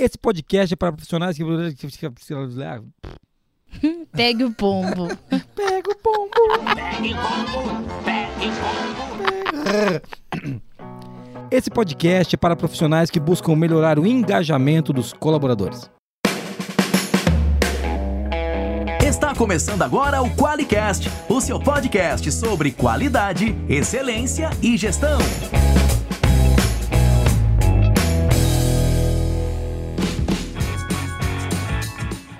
Esse podcast é para profissionais que. Pegue o pombo. Pega o pombo. Esse podcast é para profissionais que buscam melhorar o engajamento dos colaboradores. Está começando agora o QualiCast, o seu podcast sobre qualidade, excelência e gestão.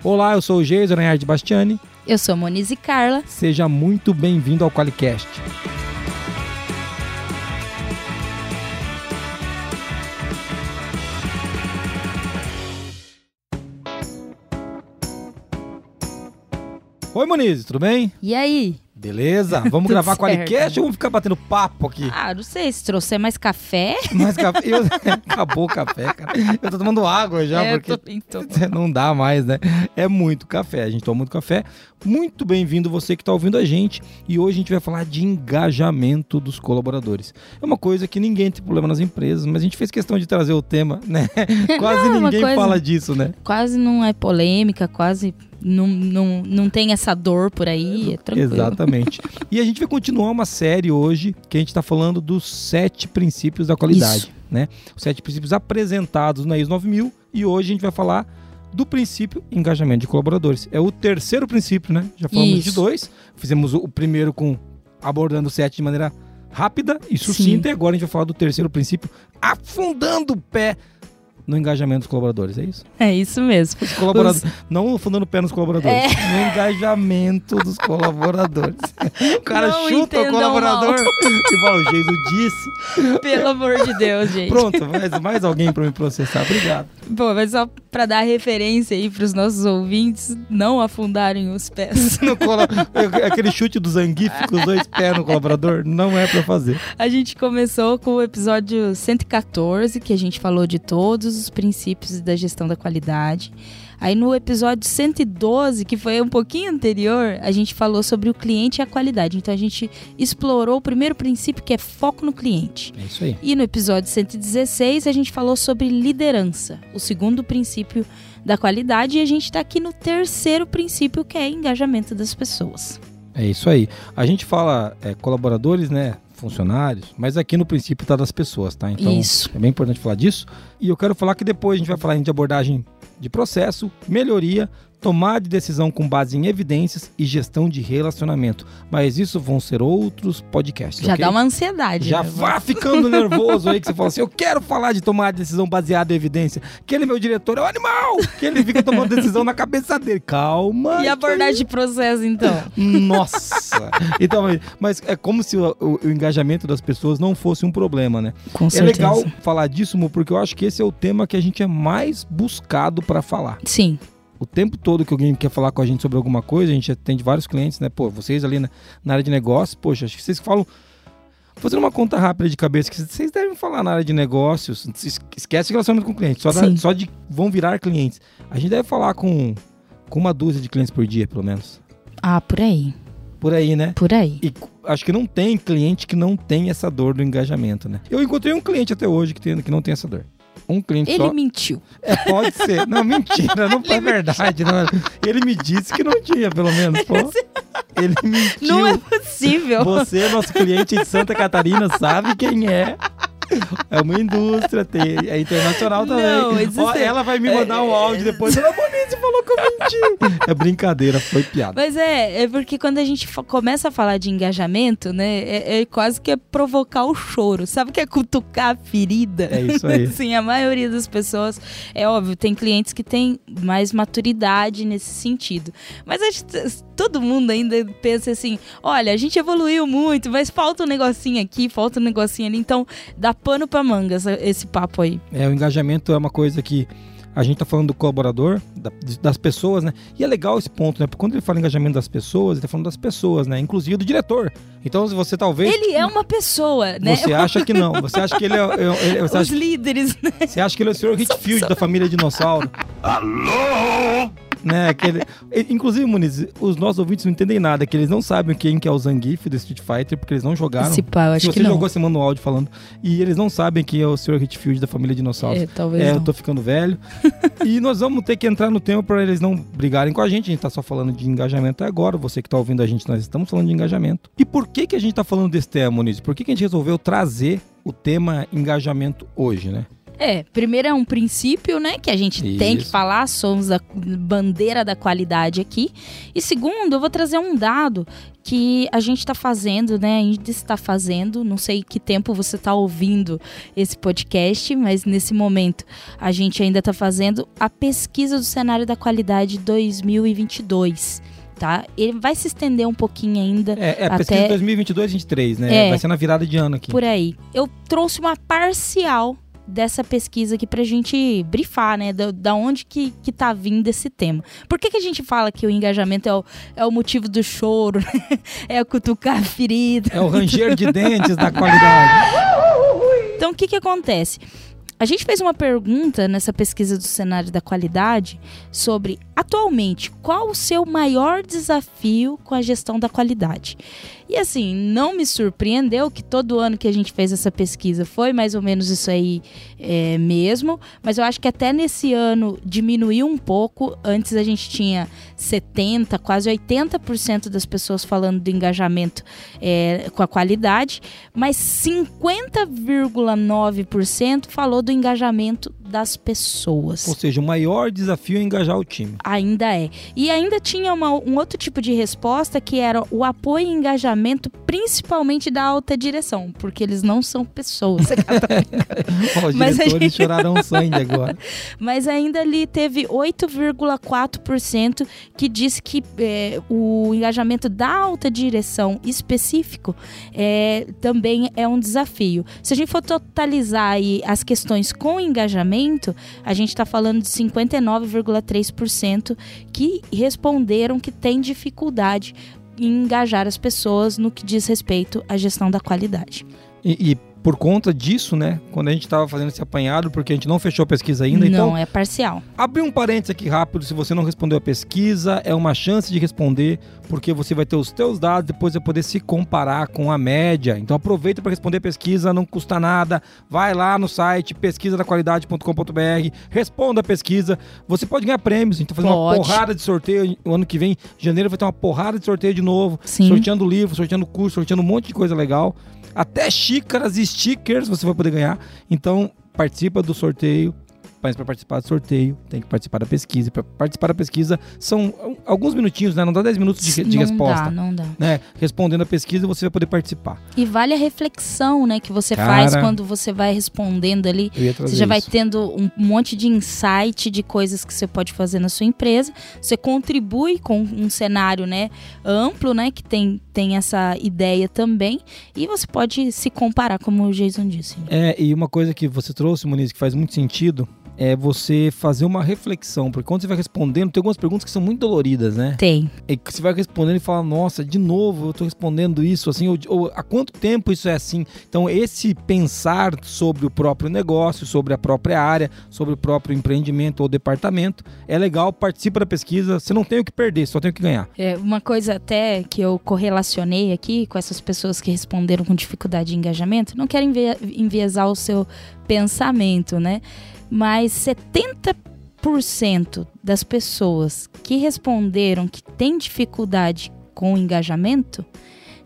Olá, eu sou o Geison Reinhard Bastiani. Eu sou Monize Carla. Seja muito bem-vindo ao Qualicast. Oi, Monize, tudo bem? E aí? Beleza? Vamos gravar certo. Qualicast ou vamos ficar batendo papo aqui? Ah, não sei, se trouxer mais café. Mas café, eu- acabou o café, cara. Eu tô tomando água já, é, porque tô, então. Não dá mais, né? É muito café. A gente toma muito café. Muito bem-vindo você que está ouvindo a gente. E hoje a gente vai falar de engajamento dos colaboradores. É uma coisa que ninguém tem problema nas empresas, mas a gente fez questão de trazer o tema, né? Quase Não, uma ninguém coisa- fala disso, né? Quase não é polêmica, quase não, não, não tem essa dor por aí. É tranquilo. Exatamente. e a gente vai continuar uma série hoje que a gente está falando dos sete princípios da qualidade, Isso. né? Os sete princípios apresentados na ISO 9000 e hoje a gente vai falar do princípio engajamento de colaboradores. É o terceiro princípio, né? Já falamos de Isso. dois. Fizemos o primeiro com abordando o sete de maneira rápida e sucinta e agora a gente vai falar do terceiro princípio afundando o pé no engajamento dos colaboradores, é isso? É isso mesmo. Os colaboradores, não afundando o pé nos colaboradores, É. no engajamento dos colaboradores. O cara Não chuta o colaborador e fala, o Jesus disse. Pelo amor de Deus, gente. Pronto, mais, mais alguém para me processar, obrigado. Bom, mas só pra dar referência aí pros nossos ouvintes não afundarem os pés. No cola- Aquele chute do Zangief com os dois pés no colaborador, não é para fazer. A gente começou com o episódio 114, que a gente falou de todos os princípios da gestão da qualidade. Aí no episódio 112, que foi um pouquinho anterior, a gente falou sobre o cliente e a qualidade. Então a gente explorou o primeiro princípio, que é foco no cliente. É isso aí. E no episódio 116, a gente falou sobre liderança, o segundo princípio da qualidade. E a gente está aqui no terceiro princípio, que é engajamento das pessoas. É isso aí. A gente fala é, colaboradores, né? Funcionários, mas aqui no princípio tá das pessoas, tá? Então Isso. é bem importante falar disso. E eu quero falar que depois a gente vai falar de abordagem de processo, melhoria, tomada de decisão com base em evidências e gestão de relacionamento. Mas isso vão ser outros podcasts. Já ok? dá uma ansiedade. Já né? vá ficando nervoso aí que você fala assim: eu quero falar de tomar decisão baseada em evidência. Aquele meu diretor é o animal! Que ele fica tomando decisão na cabeça dele. Calma. E abordagem de processo, então? Nossa! Então, mas- é como se o, o- o engajamento das pessoas não fosse um problema, né? Com É legal falar disso, Mu, porque eu acho que esse é o tema que a gente é mais buscado pra falar. Sim, O tempo todo que alguém quer falar com a gente sobre alguma coisa, a gente atende vários clientes, né? Pô, vocês ali na, na área de negócios, poxa, acho que vocês falam. Fazendo uma conta rápida de cabeça, que vocês devem falar na área de negócios. es- Esquece relacionamento com cliente, só, da- só de vão virar clientes. A gente deve falar com, com uma dúzia de clientes por dia, pelo menos. Ah, por aí. Por aí, né? Por aí. E acho que não tem cliente que não tem essa dor do engajamento, né? Eu encontrei um cliente até hoje que, tem, que não tem essa dor. Um cliente Ele só. mentiu. É, pode ser. Não, mentira, não foi verdade. Não. Ele me disse que não tinha, pelo menos. Pô. Ele mentiu. Não é possível. Você, nosso cliente de Santa Catarina, sabe quem é. É uma indústria, tem, é internacional também. Não, Ó, existe- ela vai me mandar um áudio depois. Ela, Monize falou que eu menti. É brincadeira, foi piada. Mas é, é porque quando a gente começa a falar de engajamento, né, é, é quase que é provocar o choro. Sabe o que é cutucar a ferida? É isso aí. Sim, a maioria das pessoas, é óbvio, tem clientes que têm mais maturidade nesse sentido. Mas acho todo mundo ainda pensa assim: olha, a gente evoluiu muito, mas falta um negocinho aqui, falta um negocinho ali. Então, dá pano pra manga essa- esse papo aí. É, o engajamento é uma coisa que a gente tá falando do colaborador, da- das pessoas, né? E é legal esse ponto, né? Porque quando ele fala engajamento das pessoas, ele tá falando das pessoas, né? Inclusive do diretor. Então, se você talvez. Ele é uma pessoa, né? Você acha que não. Você acha que ele é. é- é- você, Os acha, líderes, né? você acha que ele é o Sr. Hitfield da família dinossauro. Alô? Né? Aquele... Inclusive, Muniz, os nossos ouvintes não entendem nada, que eles não sabem quem que é o Zangief do Street Fighter, porque eles não jogaram. Se pá, eu acho Se que você não. jogou, você manda um áudio falando. E eles não sabem quem é o Sr. Hitfield da família Dinossauros. É, talvez É, eu não. tô ficando velho. e nós vamos ter que entrar no tema para eles não brigarem com a gente. A gente tá só falando de engajamento agora. Você que tá ouvindo a gente, nós estamos falando de engajamento. E por que que a gente tá falando desse tema, Muniz? Por que que a gente resolveu trazer o tema engajamento hoje, né? É, primeiro é um princípio, né, que a gente tem que Isso. falar, somos a bandeira da qualidade aqui. E segundo, eu vou trazer um dado que a gente está fazendo, né, ainda está fazendo, não sei que tempo você está ouvindo esse podcast, mas nesse momento a gente ainda está fazendo a pesquisa do cenário da qualidade 2022. Tá? Ele vai se estender um pouquinho ainda É, é Até- pesquisa 2022-23, né? É. Vai ser na virada de ano aqui. por aí. Eu trouxe uma parcial dessa pesquisa aqui pra gente brifar, né? Da, da onde que, que tá vindo esse tema. Por que, que a gente fala que o engajamento é o, é o motivo do choro, né? é o cutucar a ferida? É o ranger de dentes da qualidade. Então, o que que acontece? A gente fez uma pergunta nessa pesquisa do cenário da qualidade sobre, atualmente, qual o seu maior desafio com a gestão da qualidade? E assim, não me surpreendeu que todo ano que a gente fez essa pesquisa foi mais ou menos isso aí é, mesmo, mas eu acho que até nesse ano diminuiu um pouco. Antes a gente tinha 70%, quase 80% das pessoas falando do engajamento é, com a qualidade, mas 50,9% falou do engajamento das pessoas. Ou seja, o maior desafio é engajar o time. Ainda é. E ainda tinha uma- um outro tipo de resposta que era o apoio e engajamento, principalmente da alta direção, porque eles não são pessoas. Os Mas diretores gente- choraram sangue agora. Mas ainda ali teve 8,4% que disse que é, o engajamento da alta direção específico é, também é um desafio. Se a gente for totalizar aí as questões com engajamento, a gente está falando de 59,3% que responderam que tem dificuldade em engajar as pessoas no que diz respeito à gestão da qualidade. E, e por conta disso, né? Quando a gente tava fazendo esse apanhado, porque a gente não fechou a pesquisa ainda, não, então é parcial. Abrir um parênteses aqui rápido, se você não respondeu a pesquisa, é uma chance de responder, porque você vai ter os teus dados, depois vai poder se comparar com a média. Então aproveita para responder a pesquisa, não custa nada. Vai lá no site pesquisadaqualidade.com.br, responda a pesquisa. Você pode ganhar prêmios, a gente tá fazendo uma Pode. porrada de sorteio. O ano que vem, janeiro, vai ter uma porrada de sorteio de novo. Sim. Sorteando livro, sorteando curso, sorteando um monte de coisa legal. Até xícaras e stickers você vai poder ganhar. Então, participa do sorteio. Mas para participar do sorteio, tem que participar da pesquisa. Para participar da pesquisa, são alguns minutinhos, né? Não dá 10 minutos de, de não resposta. dá, não dá. Né? Respondendo a pesquisa, você vai poder participar. E vale a reflexão, né, que você Cara. faz quando você vai respondendo ali. Você já vai isso. tendo um monte de insight de coisas que você pode fazer na sua empresa. Você contribui com um cenário, né, amplo, né, que tem, tem essa ideia também. E você pode se comparar, como o Jason disse. É, e uma coisa que você trouxe, Muniz, que faz muito sentido, é você fazer uma reflexão. Porque quando você vai respondendo, tem algumas perguntas que são muito doloridas, né? Tem. E que você vai respondendo e fala, nossa, de novo eu tô respondendo isso, assim, ou, ou há quanto tempo isso é assim? Então, esse pensar sobre o próprio negócio, sobre a própria área, sobre o próprio empreendimento ou departamento, é legal, participa da pesquisa, você não tem o que perder, só tem o que ganhar. É, uma coisa até que eu correlacionei aqui com essas pessoas que responderam com dificuldade de engajamento, não quero envie- enviesar o seu pensamento, né? Mas 70% das pessoas que responderam que têm dificuldade com o engajamento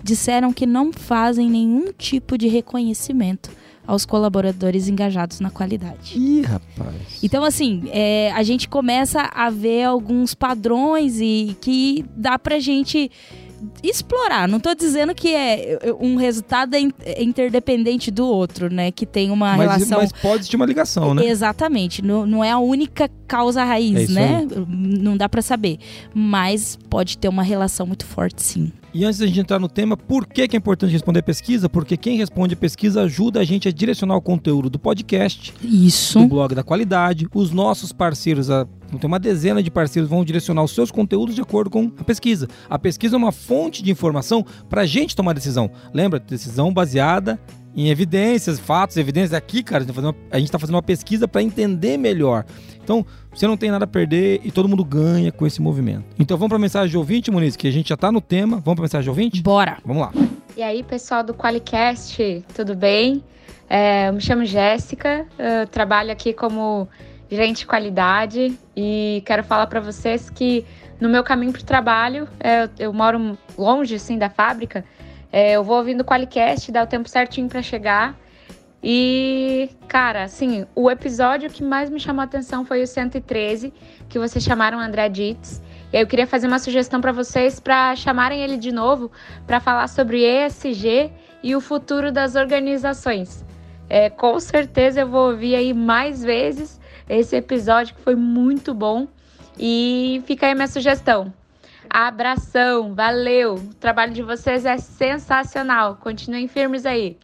disseram que não fazem nenhum tipo de reconhecimento aos colaboradores engajados na qualidade. Ih, rapaz. Então, assim, é, a gente começa a ver alguns padrões e que dá pra gente explorar. Não tô dizendo que é um resultado é é interdependente do outro, né? Que tem uma mas, relação. mas pode existir uma ligação, né? Exatamente. Não, não é a única causa É raiz, isso né? Não dá pra saber. Mas pode ter uma relação muito forte, sim. E antes da gente entrar no tema, por que, que é importante responder a pesquisa? Porque quem responde a pesquisa ajuda a gente a direcionar o conteúdo do podcast, Isso. do blog da qualidade. Os nossos parceiros, a, tem uma dezena de parceiros, vão direcionar os seus conteúdos de acordo com a pesquisa. A pesquisa é uma fonte de informação para a gente tomar decisão. Lembra? Decisão baseada em evidências, fatos, evidências. Aqui, cara, a gente tá fazendo uma, a gente tá fazendo uma pesquisa para entender melhor. Então, você não tem nada a perder e todo mundo ganha com esse movimento. Então, vamos para a mensagem de ouvinte, Muniz, que a gente já tá no tema. Vamos para a mensagem de ouvinte? Bora! Vamos lá. E aí, pessoal do Qualicast, tudo bem? É, eu me chamo Jéssica, eu trabalho aqui como gerente de qualidade e quero falar para vocês que no meu caminho para o trabalho, é, eu moro longe assim da fábrica, é, eu vou ouvindo o Qualicast, dá o tempo certinho para chegar. E, cara, assim, o episódio que mais me chamou a atenção foi o 113, que vocês chamaram André Dietz. Eu queria fazer uma sugestão para vocês para chamarem ele de novo para falar sobre ESG e o futuro das organizações. É, com certeza eu vou ouvir aí mais vezes esse episódio que foi muito bom. E fica aí minha sugestão. Abração, valeu! O trabalho de vocês é sensacional. Continuem firmes aí.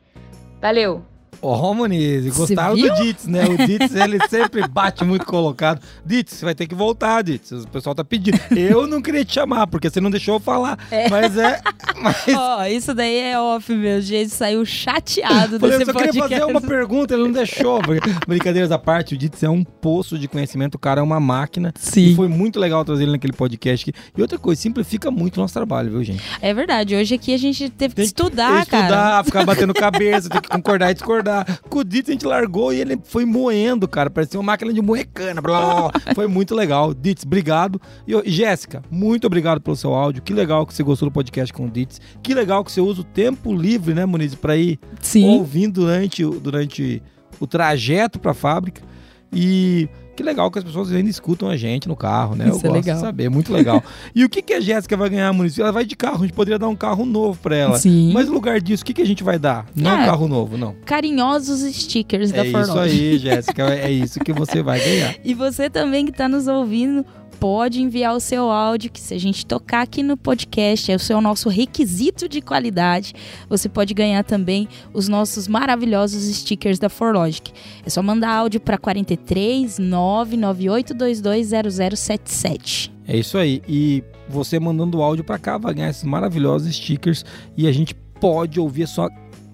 Valeu! Ó, oh, Muniz, gostaram do Ditz, né? O Ditz, ele sempre bate muito colocado. Ditz, você vai ter que voltar, Ditz. O pessoal tá pedindo. Eu não queria te chamar, porque você não deixou eu falar. É. Mas é. Mas... Ó, oh, isso daí é off, meu. gente saiu chateado desse eu só queria fazer uma pergunta, ele não deixou. Brincadeiras à parte, o Ditz é um poço de conhecimento, o cara é uma máquina. Sim. E foi muito legal trazer ele naquele podcast. E outra coisa, simplifica muito o nosso trabalho, viu, gente? É verdade. Hoje aqui a gente teve que estudar, estudar, cara. Estudar, ficar batendo cabeça, tem que concordar e discordar acordar. Com o Ditz a gente largou e ele foi moendo, cara. Parecia uma máquina de moer cana. Blá, foi muito legal. Ditz, obrigado. E Jéssica, muito obrigado pelo seu áudio. Que legal que você gostou do podcast com o Ditz. Que legal que você usa o tempo livre, né, Muniz, para ir Sim. ouvindo durante, durante o trajeto para a fábrica. E que legal que as pessoas ainda escutam a gente no carro, né? Isso Eu é gosto legal. de saber, muito legal. e o que, que a Jéssica vai ganhar, município? Ela vai de carro, a gente poderia dar um carro novo para ela. Sim. Mas no lugar disso, o que, que a gente vai dar? Não um É. carro novo, não. Carinhosos stickers da É Forlog. isso aí, Jéssica. É isso que você vai ganhar. E você também que está nos ouvindo, pode enviar o seu áudio, que se a gente tocar aqui no podcast, é o seu nosso requisito de qualidade. Você pode ganhar também os nossos maravilhosos stickers da Forlogic. É só mandar áudio para 43 998220077. É isso aí. E você mandando áudio para cá vai ganhar esses maravilhosos stickers e a gente pode ouvir a sua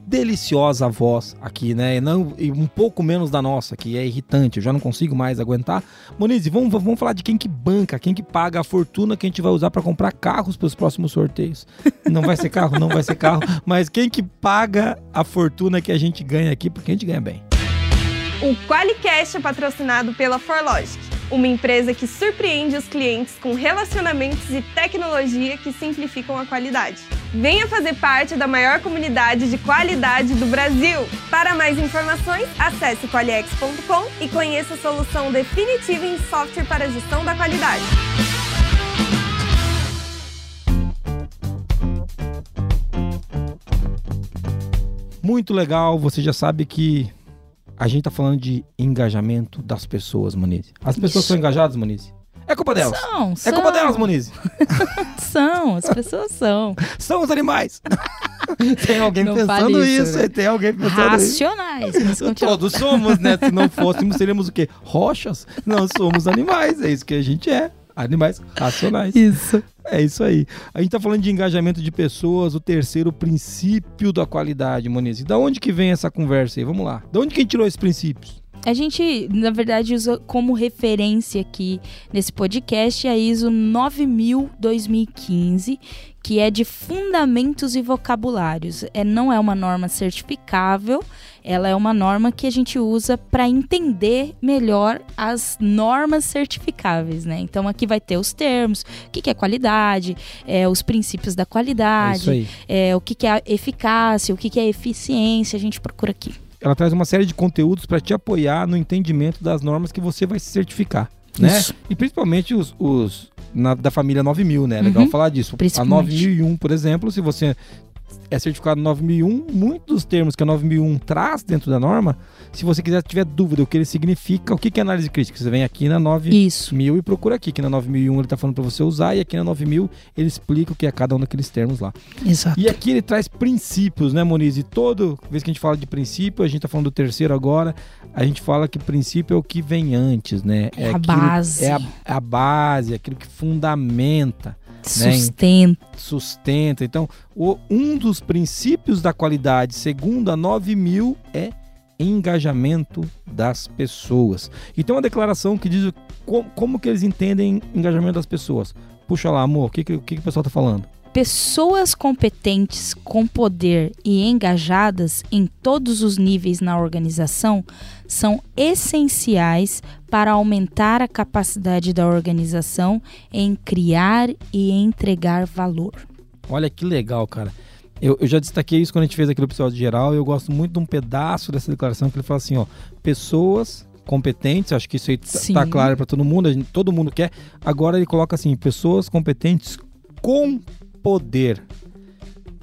deliciosa voz aqui, né? E, não, e um pouco menos da nossa, que é irritante. Eu já não consigo mais aguentar. Monize, vamos, vamos falar de quem que banca, quem que paga a fortuna que a gente vai usar para comprar carros para os próximos sorteios. Não vai ser carro, não vai ser carro, mas quem que paga a fortuna que a gente ganha aqui, porque a gente ganha bem. O Qualicast é patrocinado pela Forlogic, uma empresa que surpreende os clientes com relacionamentos e tecnologia que simplificam a qualidade. Venha fazer parte da maior comunidade de qualidade do Brasil. Para mais informações, acesse qualiex.com e conheça a solução definitiva em software para gestão da qualidade. Muito legal, você já sabe que a gente tá falando de engajamento das pessoas, Moniz. As pessoas Isso. são engajadas, Moniz? É culpa delas. São, É são. culpa delas, Moniz. São, as pessoas são. São os animais. tem alguém Não pensando isso, isso, né? tem alguém pensando isso. Racionais. Continua. Todos somos, né? Se não fôssemos, seríamos o quê? Rochas? Não, somos animais, é isso que a gente é. Animais racionais. Isso. É isso aí. A gente tá falando de engajamento de pessoas, o terceiro princípio da qualidade, Moniz. E da onde que vem essa conversa aí? Vamos lá. Da onde que a gente tirou esses princípios? A gente, na verdade, usa como referência aqui nesse podcast a ISO 9000-2015, que é de fundamentos e vocabulários. É, não é uma norma certificável, ela é uma norma que a gente usa para entender melhor as normas certificáveis, né? Então aqui vai ter os termos, o que, que é qualidade, é, os princípios da É qualidade, aí. é, o que, que é eficácia, o que, que é eficiência, a gente procura aqui. Ela traz uma série de conteúdos para te apoiar no entendimento das normas que você vai se certificar. Né? Isso. E principalmente os, os na- da família 9000, né? É legal Uhum. falar disso. A Principalmente. 9001, por exemplo, se você é certificado 9001, muitos dos termos que a 9001 traz dentro da norma, se você quiser tiver dúvida o que ele significa, o que é análise crítica, você vem aqui na 9000 Isso. e procura aqui, que na 9001 ele tá falando para você usar e aqui na 9000 ele explica o que é cada um daqueles termos lá. Exato. E aqui ele traz princípios, né, Moniz? E toda vez que a gente fala de princípio, a gente tá falando do terceiro agora, a gente fala que princípio é o que vem antes, né? É a aquilo- base. É a, é a base, aquilo que fundamenta. Sustenta. Sustenta. Então, o, um dos princípios da qualidade, segundo a 9000, é engajamento das pessoas. E tem uma declaração que diz como, como que eles entendem engajamento das pessoas. Puxa lá, amor, o que, que, que o pessoal está falando? Pessoas competentes, com poder e engajadas em todos os níveis na organização são essenciais para aumentar a capacidade da organização em criar e entregar valor. Olha que legal, cara. Eu, eu, já destaquei isso quando a gente fez aqui no episódio geral. Eu gosto muito de um pedaço dessa declaração que ele fala assim: ó, pessoas competentes, acho que isso aí tá, tá claro para todo mundo, gente, todo mundo quer. Agora ele coloca assim: pessoas competentes com poder.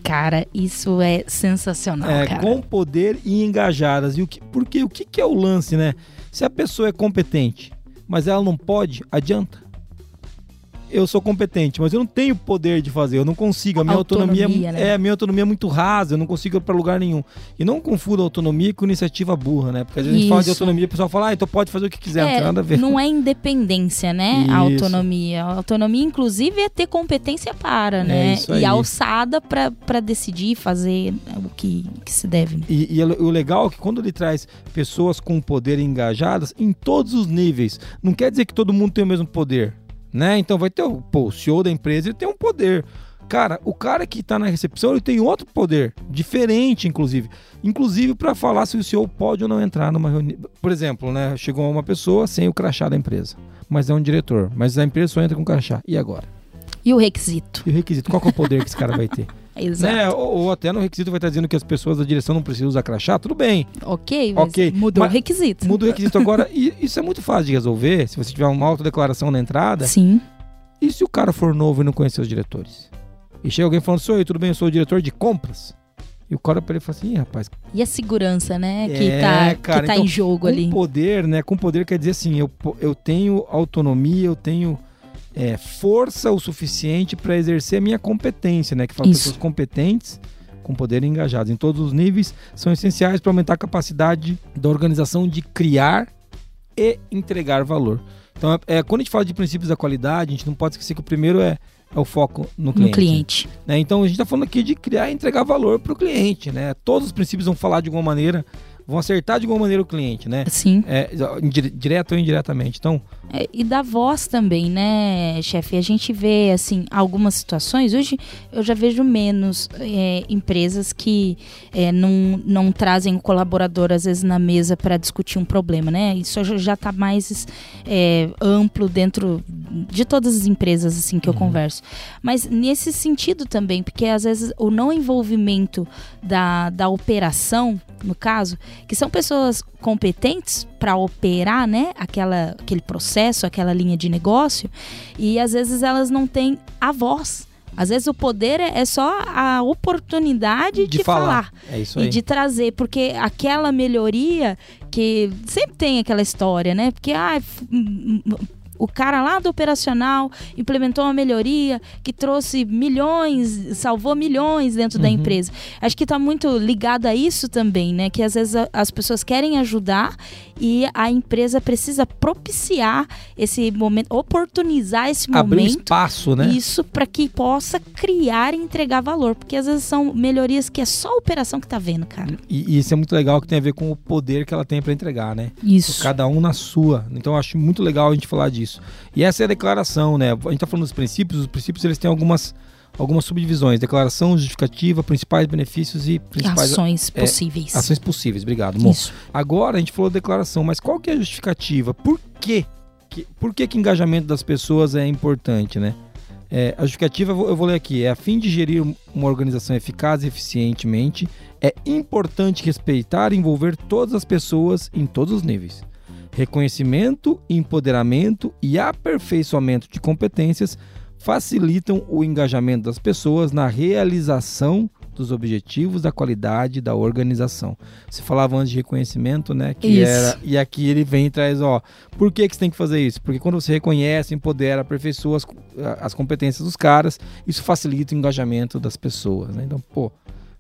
Cara, isso é sensacional, é, cara. Com poder e engajadas. E o que, porque o que, que é o lance, né? Se a pessoa é competente, mas ela não pode, adianta eu sou competente, mas eu não tenho poder de fazer, eu não consigo. A minha autonomia, autonomia né? é a minha autonomia é muito rasa, eu não consigo ir para lugar nenhum. E não confunda autonomia com iniciativa burra, né? Porque às vezes Isso. a gente fala de autonomia, o pessoal fala, ah, então pode fazer o que quiser, é, não tem nada a ver. Não é independência, né? Isso. A autonomia. A autonomia, inclusive, é ter competência para, é né? É e alçada para decidir fazer o que, que se deve. E, e, o legal é que quando ele traz pessoas com poder engajadas em todos os níveis, não quer dizer que todo mundo tem o mesmo poder né? Então vai ter o, pô, o CEO da empresa, ele tem um poder. Cara, o cara que está na recepção, ele tem outro poder, diferente, inclusive. Inclusive para falar se o CEO pode ou não entrar numa reunião. Por exemplo, né? Chegou uma pessoa sem o crachá da empresa, mas é um diretor, mas a empresa só entra com crachá. E agora? E o requisito? E o requisito? Qual é o poder que esse cara vai ter? Exato. Né? Ou, ou, até no requisito vai estar dizendo que as pessoas da direção não precisam usar crachá, tudo bem. Ok, ok. mudou mas o requisito. Muda o requisito. Agora, isso é muito fácil de resolver, se você tiver uma autodeclaração na entrada. Sim. E se o cara for novo e não conhecer os diretores? E chega alguém falando, sou eu, tudo bem, eu sou o diretor de compras. E o cara para ele fala assim, rapaz. E a segurança, né? Que é, tá, cara, que tá então, em jogo com ali. Com poder, né? Com poder quer dizer assim, eu, eu tenho autonomia, eu tenho é, força o suficiente para exercer a minha competência, né? Que fala pessoas competentes com poder engajados em todos os níveis são essenciais para aumentar a capacidade da organização de criar e entregar valor. Então, é, quando a gente fala de princípios da qualidade, a gente não pode esquecer que o primeiro é, é o foco no cliente. No cliente. Né? Então, a gente está falando aqui de criar e entregar valor para o cliente. Né? Todos os princípios vão falar de alguma maneira vão acertar de alguma maneira o cliente, né? Sim. É, direto ou indiretamente. Então. É, e da voz também, né, chefe? A gente vê, assim, algumas situações. Hoje eu já vejo menos é, empresas que é, não, não trazem o colaborador, às vezes, na mesa para discutir um problema, né? Isso já está mais é, amplo dentro de todas as empresas, assim, que eu uhum. converso. Mas nesse sentido também, porque às vezes o não envolvimento da, da operação, no caso, que são pessoas competentes para operar, né, aquela, aquele processo, aquela linha de negócio, e às vezes elas não têm a voz. Às vezes o poder é, é só a oportunidade de, de falar, falar. É isso aí. e de trazer, porque aquela melhoria que sempre tem aquela história, né? Porque ah, o cara lá do operacional implementou uma melhoria que trouxe milhões, salvou milhões dentro uhum. da empresa. Acho que está muito ligado a isso também, né? Que às vezes a, as pessoas querem ajudar e a empresa precisa propiciar esse momento, oportunizar esse momento. Abrir espaço, né? Isso para que possa criar e entregar valor, porque às vezes são melhorias que é só a operação que está vendo, cara. E, e, isso é muito legal que tem a ver com o poder que ela tem para entregar, né? Isso. Cada um na sua. Então eu acho muito legal a gente falar disso isso. E essa é a declaração, né? A gente está falando dos princípios, os princípios eles têm algumas algumas subdivisões: declaração, justificativa, principais benefícios e principais ações é, possíveis. Ações possíveis, obrigado. Bom, Isso. agora a gente falou declaração, mas qual que é a justificativa? Por quê? Que, por que, que engajamento das pessoas é importante, né? É, a justificativa, eu vou ler aqui, é a fim de gerir uma organização eficaz e eficientemente, é importante respeitar e envolver todas as pessoas em todos os níveis. Reconhecimento, empoderamento e aperfeiçoamento de competências facilitam o engajamento das pessoas na realização dos objetivos da qualidade da organização. Você falava antes de reconhecimento, né? Que isso. era e aqui ele vem e traz, ó, por que que você tem que fazer isso? Porque quando você reconhece, empodera, aperfeiçoa as, as competências dos caras, isso facilita o engajamento das pessoas, né? Então, pô,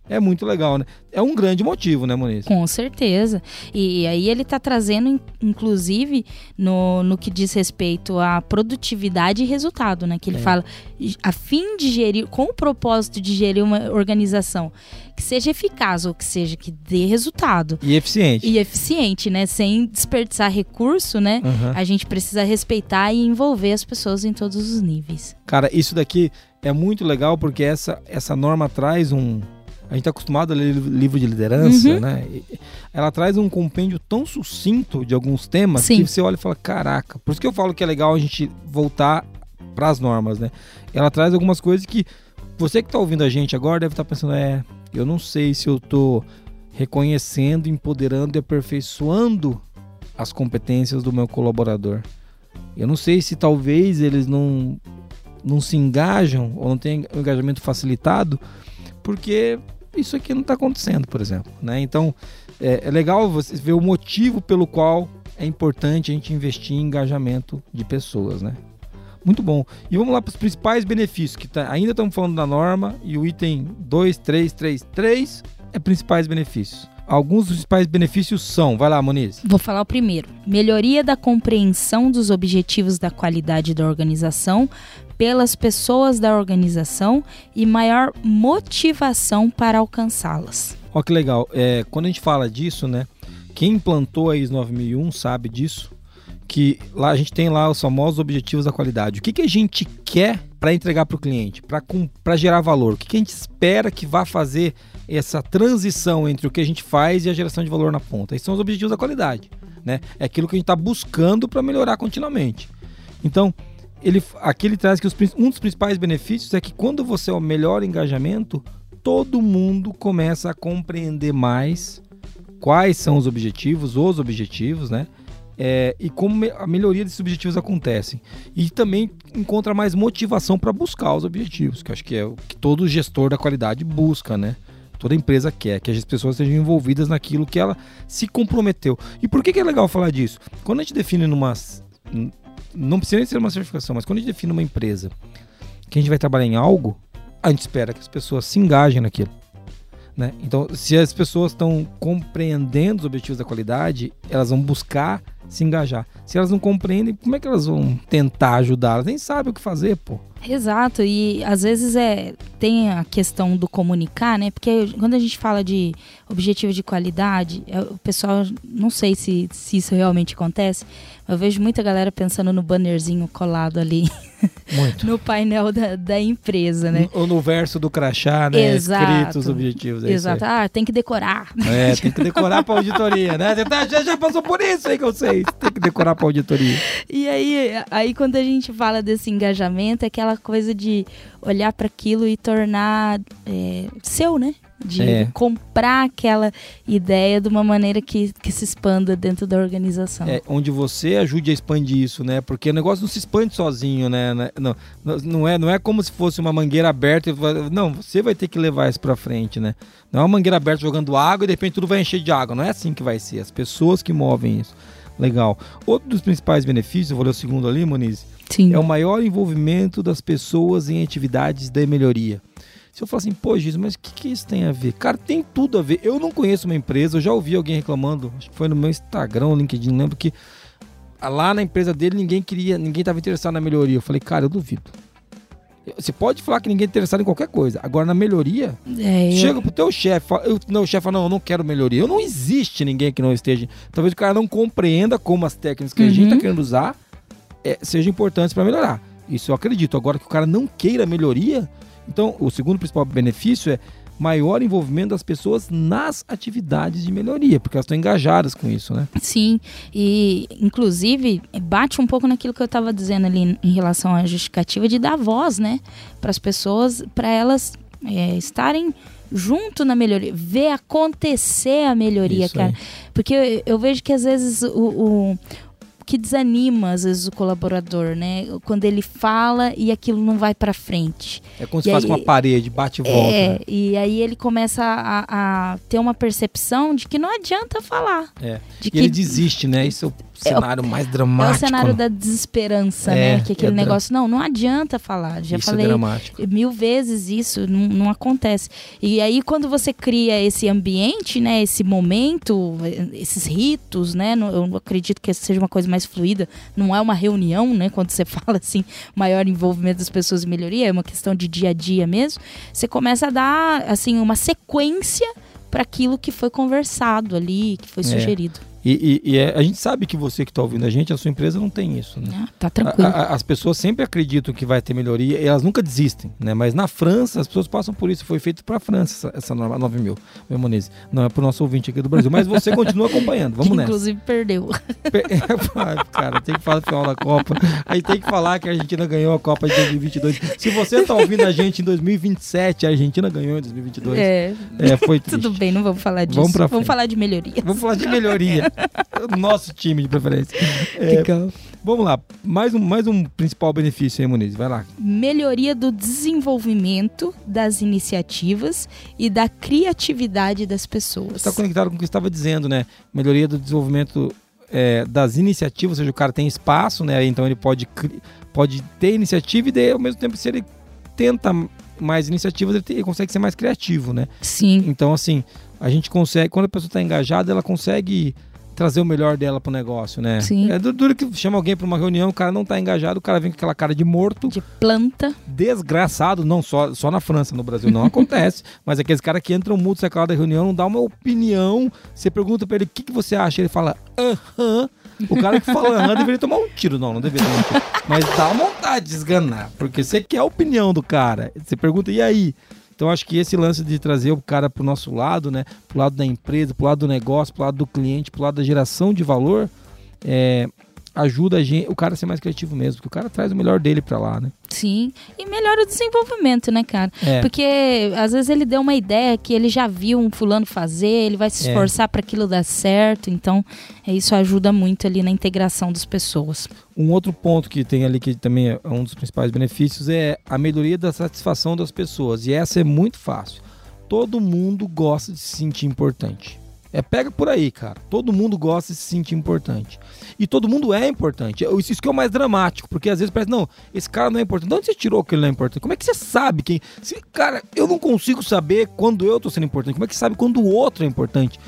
É muito legal, né? É um grande motivo, né, Moniz? Com certeza. E aí ele está trazendo, inclusive, no, no que diz respeito à produtividade e resultado, né? Que ele é. fala, a fim de gerir, com o propósito de gerir uma organização que seja eficaz ou que seja que dê resultado. E eficiente. E eficiente, né? Sem desperdiçar recurso, né? Uhum. A gente precisa respeitar e envolver as pessoas em todos os níveis. Cara, isso daqui é muito legal porque essa, essa norma traz um a gente está acostumado a ler livro de liderança, uhum. né? Ela traz um compêndio tão sucinto de alguns temas Sim. que você olha e fala, caraca. Por isso que eu falo que é legal a gente voltar para as normas, né? Ela traz algumas coisas que você que está ouvindo a gente agora deve estar tá pensando, é, eu não sei se eu estou reconhecendo, empoderando e aperfeiçoando as competências do meu colaborador. Eu não sei se talvez eles não não se engajam ou não têm um engajamento facilitado porque isso aqui não está acontecendo, por exemplo. Né? Então, é, é, legal você ver o motivo pelo qual é importante a gente investir em engajamento de pessoas, né? Muito bom. E vamos lá para os principais benefícios, que tá, ainda estamos falando da norma, e o item 2333 é principais benefícios. Alguns dos principais benefícios são, vai lá, Moniz. Vou falar o primeiro. Melhoria da compreensão dos objetivos da qualidade da organização pelas pessoas da organização e maior motivação para alcançá-las. Olha que legal. É, quando a gente fala disso, né? Quem implantou a ISO 9001 sabe disso. Que lá a gente tem lá os famosos objetivos da qualidade. O que, que a gente quer para entregar para o cliente, para gerar valor? O que, que a gente espera que vá fazer essa transição entre o que a gente faz e a geração de valor na ponta? Esses são os objetivos da qualidade. Né? É aquilo que a gente está buscando para melhorar continuamente. Então, ele, aqui ele traz que os, um dos principais benefícios é que quando você melhora o engajamento, todo mundo começa a compreender mais quais são os objetivos, os objetivos, né? É, e como a melhoria desses objetivos acontece. E também encontra mais motivação para buscar os objetivos, que acho que é o que todo gestor da qualidade busca, né? Toda empresa quer, que as pessoas estejam envolvidas naquilo que ela se comprometeu. E por que, que é legal falar disso? Quando a gente define numa, não precisa nem ser uma certificação, mas quando a gente define uma empresa que a gente vai trabalhar em algo, a gente espera que as pessoas se engajem naquilo. Né? Então, se as pessoas estão compreendendo os objetivos da qualidade, elas vão buscar se engajar. Se elas não compreendem, como é que elas vão tentar ajudar? Elas nem sabem o que fazer, pô. Exato, e às vezes é tem a questão do comunicar, né? Porque quando a gente fala de objetivo de qualidade, é, o pessoal não sei se, se isso realmente acontece, eu vejo muita galera pensando no bannerzinho colado ali no painel da, da empresa, né? Ou no verso do crachá, né? Exato. Escrito os objetivos. É Exato. Ah, tem que decorar. É, tem que decorar para auditoria, né? Tá, já, já passou por isso aí que eu sei. Tem que decorar para auditoria. E aí, aí, quando a gente fala desse engajamento, é aquela coisa de olhar para aquilo e tornar é, seu, né? de é. comprar aquela ideia de uma maneira que, que se expanda dentro da organização. É, onde você ajude a expandir isso, né? Porque o negócio não se expande sozinho, né? Não, não, é, não é como se fosse uma mangueira aberta. Não, você vai ter que levar isso para frente, né? Não é uma mangueira aberta jogando água e de repente tudo vai encher de água. Não é assim que vai ser. As pessoas que movem isso. Legal. Outro dos principais benefícios, eu vou ler o segundo ali, Moniz, Sim. é o maior envolvimento das pessoas em atividades de melhoria. Se eu falar assim, pô, Jesus, mas o que, que isso tem a ver? Cara, tem tudo a ver. Eu não conheço uma empresa, eu já ouvi alguém reclamando, acho que foi no meu Instagram, no LinkedIn, não lembro que lá na empresa dele ninguém queria, ninguém estava interessado na melhoria. Eu falei, cara, eu duvido. Você pode falar que ninguém é interessado em qualquer coisa. Agora, na melhoria, é, eu... chega pro teu chefe, não, o chefe fala, não, eu não quero melhoria. Eu não existe ninguém que não esteja. Talvez o cara não compreenda como as técnicas que uhum. a gente está uhum. querendo usar é, sejam importantes para melhorar. Isso eu acredito. Agora que o cara não queira melhoria, então, o segundo principal benefício é maior envolvimento das pessoas nas atividades de melhoria, porque elas estão engajadas com isso, né? Sim, e inclusive bate um pouco naquilo que eu estava dizendo ali em relação à justificativa de dar voz, né, para as pessoas, para elas é, estarem junto na melhoria, ver acontecer a melhoria, cara. Porque eu, eu, vejo que às vezes o, o que desanima às vezes o colaborador, né? Quando ele fala e aquilo não vai para frente. É como E se faz uma parede, bate e volta. É, né? e aí ele começa a, a ter uma percepção de que não adianta falar. É. De E que ele desiste, né? Isso é o cenário mais dramático. é o cenário né? da desesperança, É, né? Que aquele é negócio, não, não adianta falar. Já Isso é falei dramático. mil vezes isso, não, não acontece. E aí, quando você cria esse ambiente, né, esse momento, esses ritos, né, eu acredito que seja uma coisa mais fluida, não é uma reunião, né, quando você fala assim, maior envolvimento das pessoas e melhoria, é uma questão de dia a dia mesmo, você começa a dar, assim, uma sequência para aquilo que foi conversado ali, que foi É. sugerido. E, e- e é- a gente sabe que você que está ouvindo a gente, a sua empresa não tem isso, né? Ah, tá tranquilo. A- a- as pessoas sempre acreditam que vai ter melhoria e elas nunca desistem, né? Mas na França as pessoas passam por isso. Foi feito para a França essa, essa norma 9 mil, meu Moniz. Não é para o nosso ouvinte aqui do Brasil. Mas você continua acompanhando. Vamos que nessa. inclusive perdeu. Pe- Ai, Cara, tem que falar do final da Copa. Aí tem que falar que a Argentina ganhou a Copa de 2022. Se você tá ouvindo a gente em 2027, a Argentina ganhou em 2022. É, É, foi triste. tudo bem, não vamos falar disso. Vamos frente. falar de melhoria. Vamos falar de melhoria. Nosso time de preferência. É, Legal. vamos lá. Mais um, mais um principal benefício aí, Muniz. Vai lá. melhoria do desenvolvimento das iniciativas e da criatividade das pessoas. Está conectado com o que estava dizendo, né? Melhoria do desenvolvimento é, das iniciativas, ou seja, o cara tem espaço, né? Então ele pode, pode ter iniciativa e daí, ao mesmo tempo, se ele tenta mais iniciativas, ele, tem- ele consegue ser mais criativo, né? Sim, Então, assim, a gente consegue, quando a pessoa está engajada, ela consegue trazer o melhor dela pro negócio, né? Sim. É du- duro que chama alguém para uma reunião, o cara não tá engajado, o cara vem com aquela cara de morto, de planta. desgraçado, não só, só na França, no Brasil não acontece, mas aqueles caras que entram mudo, sai aquela da reunião, não dá uma opinião, você pergunta pra ele o que, que você acha, ele fala, aham. O cara que fala aham deveria tomar um tiro, não, não deveria tomar um tiro. Mas dá uma vontade de esganar, porque você quer a opinião do cara. Você pergunta, e aí? Então acho que esse lance de trazer o cara pro nosso lado, né? Pro lado da empresa, pro lado do negócio, pro lado do cliente, pro lado da geração de valor, é, ajuda a gente, o cara a ser mais criativo mesmo, porque o cara traz o melhor dele pra lá, né? Sim. E melhora o desenvolvimento, né, cara? É. Porque às vezes ele deu uma ideia que ele já viu um fulano fazer, ele vai se É. esforçar para aquilo dar certo. Então, é, isso ajuda muito ali na integração das pessoas. Um outro ponto que tem ali que também é um dos principais benefícios é a melhoria da satisfação das pessoas. E essa é muito fácil. Todo mundo gosta de se sentir importante. É pega por aí, cara. Todo mundo gosta de se sentir importante. E todo mundo é importante. Isso isso que é o mais dramático, porque às vezes parece, não, esse cara não é importante. De onde você tirou que ele não é importante? Como é que você sabe quem. Se, cara, eu não consigo saber quando eu tô sendo importante. Como é que você sabe quando o outro é importante?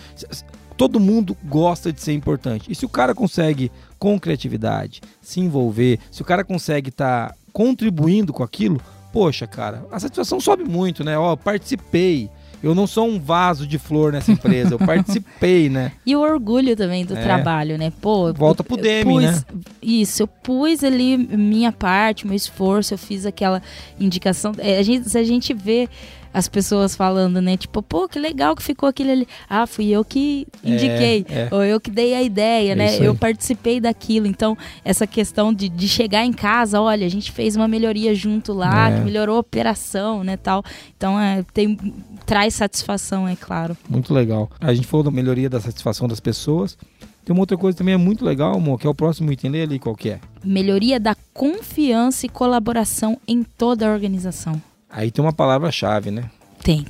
Todo mundo gosta de ser importante. E se o cara consegue, com criatividade, se envolver, se o cara consegue estar contribuindo com aquilo, poxa, cara, a satisfação sobe muito, né? Ó, participei. Eu não sou um vaso de flor nessa empresa, eu participei, né? E o orgulho também do É. trabalho, né? Pô, Volta pro Demi, pus- né? Isso, eu pus ali minha parte, meu esforço, eu fiz aquela indicação. É, a gente, se a gente vê as pessoas falando, né? Tipo, pô, que legal que ficou aquele ali. Ah, fui eu que indiquei. é. Ou eu que dei a ideia, É né? Eu participei daquilo. Então, essa questão de, de chegar em casa, olha, a gente fez uma melhoria junto lá, É. que melhorou a operação, né? Tal. Então, é, tem, traz satisfação, é claro. Muito legal. A gente falou da melhoria da satisfação das pessoas. Tem uma outra coisa também é muito legal, amor, que é o próximo item. Lê ali qual que é. Melhoria da confiança e colaboração em toda a organização. Aí tem uma palavra-chave, né? Tem.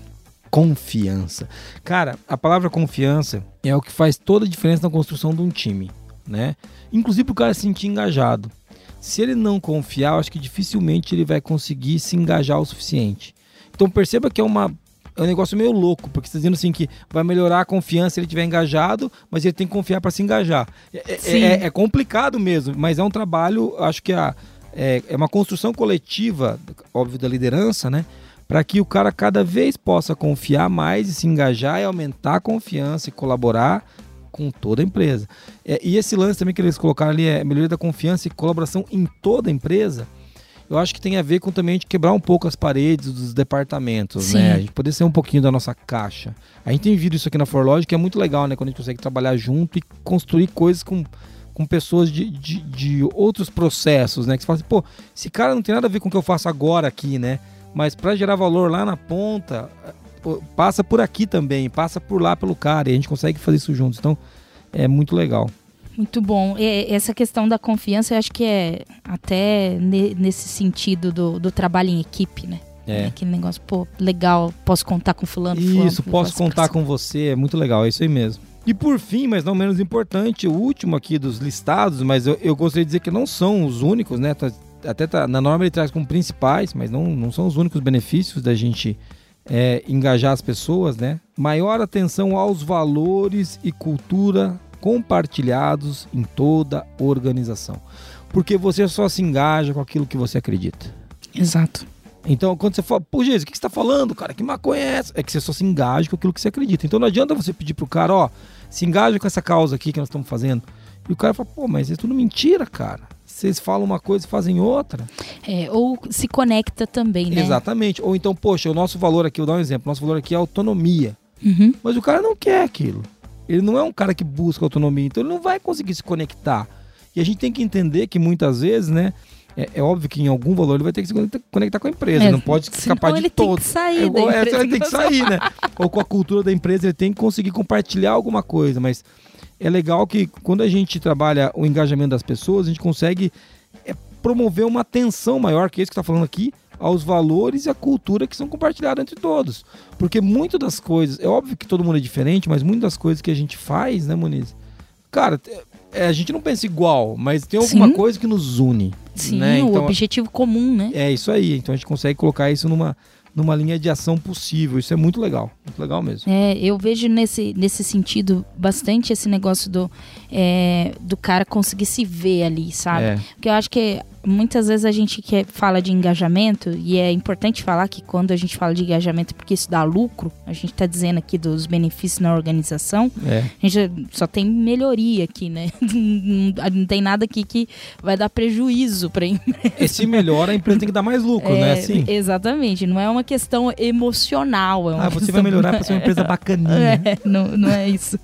Confiança. Cara, a palavra confiança é o que faz toda a diferença na construção de um time, né? Inclusive o cara se sentir engajado. Se ele não confiar, eu acho que dificilmente ele vai conseguir se engajar o suficiente. Então perceba que é uma é um negócio meio louco, porque você está dizendo assim que vai melhorar a confiança se ele estiver engajado, mas ele tem que confiar para se engajar. É, é- Sim. é- é complicado mesmo, mas é um trabalho, acho que a, é, é uma construção coletiva, óbvio, da liderança, né? Para que o cara cada vez possa confiar mais e se engajar e aumentar a confiança e colaborar com toda a empresa. É, e esse lance também que eles colocaram ali é melhoria da confiança e colaboração em toda a empresa. Eu acho que tem a ver com também a gente quebrar um pouco as paredes dos departamentos, Sim. né? A gente poder ser um pouquinho da nossa caixa. A gente tem visto isso aqui na Forlogic, que é muito legal, né? Quando a gente consegue trabalhar junto e construir coisas com, com pessoas de, de, de outros processos, né? Que você fala assim, pô, esse cara não tem nada a ver com o que eu faço agora aqui, né? Mas para gerar valor lá na ponta, passa por aqui também, passa por lá pelo cara, e a gente consegue fazer isso juntos. Então, é muito legal. Muito bom. E essa questão da confiança, eu acho que é até ne- nesse sentido do, do trabalho em equipe, né? É. Aquele negócio, pô, legal, posso contar com fulano, fulano. Isso, posso contar com você, é muito legal, é isso aí mesmo. E por fim, mas não menos importante, o último aqui dos listados, mas eu, eu gostaria de dizer que não são os únicos, né? Tá- Até tá, na norma ele traz como principais, mas não, não são os únicos benefícios da gente é, engajar as pessoas, né? Maior atenção aos valores e cultura compartilhados em toda organização. Porque você só se engaja com aquilo que você acredita. Exato. Então, quando você fala, pô, Jesus, o que você tá falando, cara? Que maconha é essa? É que você só se engaja com aquilo que você acredita. Então não adianta você pedir pro cara, ó, se engaja com essa causa aqui que nós estamos fazendo. E o cara fala, pô, mas é tudo mentira, cara. Vocês falam uma coisa e fazem outra. É, ou se conecta também, né? Exatamente. Ou então, poxa, o nosso valor aqui, eu vou dar um exemplo, o nosso valor aqui é autonomia. Uhum. Mas o cara não quer aquilo. Ele não é um cara que busca autonomia, então ele não vai conseguir se conectar. E a gente tem que entender que muitas vezes, né? É, é óbvio que em algum valor ele vai ter que se conectar, com a empresa. É, não pode escapar de ele tem todos. que sair É, empresa ele tem que sair, né? Ou com a cultura da empresa, ele tem que conseguir compartilhar alguma coisa. Mas é legal que quando a gente trabalha o engajamento das pessoas, a gente consegue é, promover uma atenção maior, que é isso que está falando aqui, aos valores e à cultura que são compartilhados entre todos. Porque muitas das coisas, é óbvio que todo mundo é diferente, mas muitas das coisas que a gente faz, né, Muniz? Cara, é, a gente não pensa igual, mas tem alguma Sim. coisa que nos une. Sim, né? o Então, objetivo comum, né? é isso aí. Então a gente consegue colocar isso numa, numa linha de ação possível. Isso é muito legal. Muito legal mesmo. É, eu vejo nesse, nesse sentido bastante esse negócio do, é, do cara conseguir se ver ali, sabe? É. Porque eu acho que muitas vezes a gente quer, fala de engajamento, e é importante falar que quando a gente fala de engajamento, porque isso dá lucro, a gente está dizendo aqui dos benefícios na organização, É. a gente só tem melhoria aqui, né? Não, tem nada aqui que vai dar prejuízo para E se melhora, a empresa tem que dar mais lucro, né? Assim. Exatamente, não é uma questão emocional. É uma Ah, você vai melhorar para ser uma empresa bacaninha. É, não, não é isso.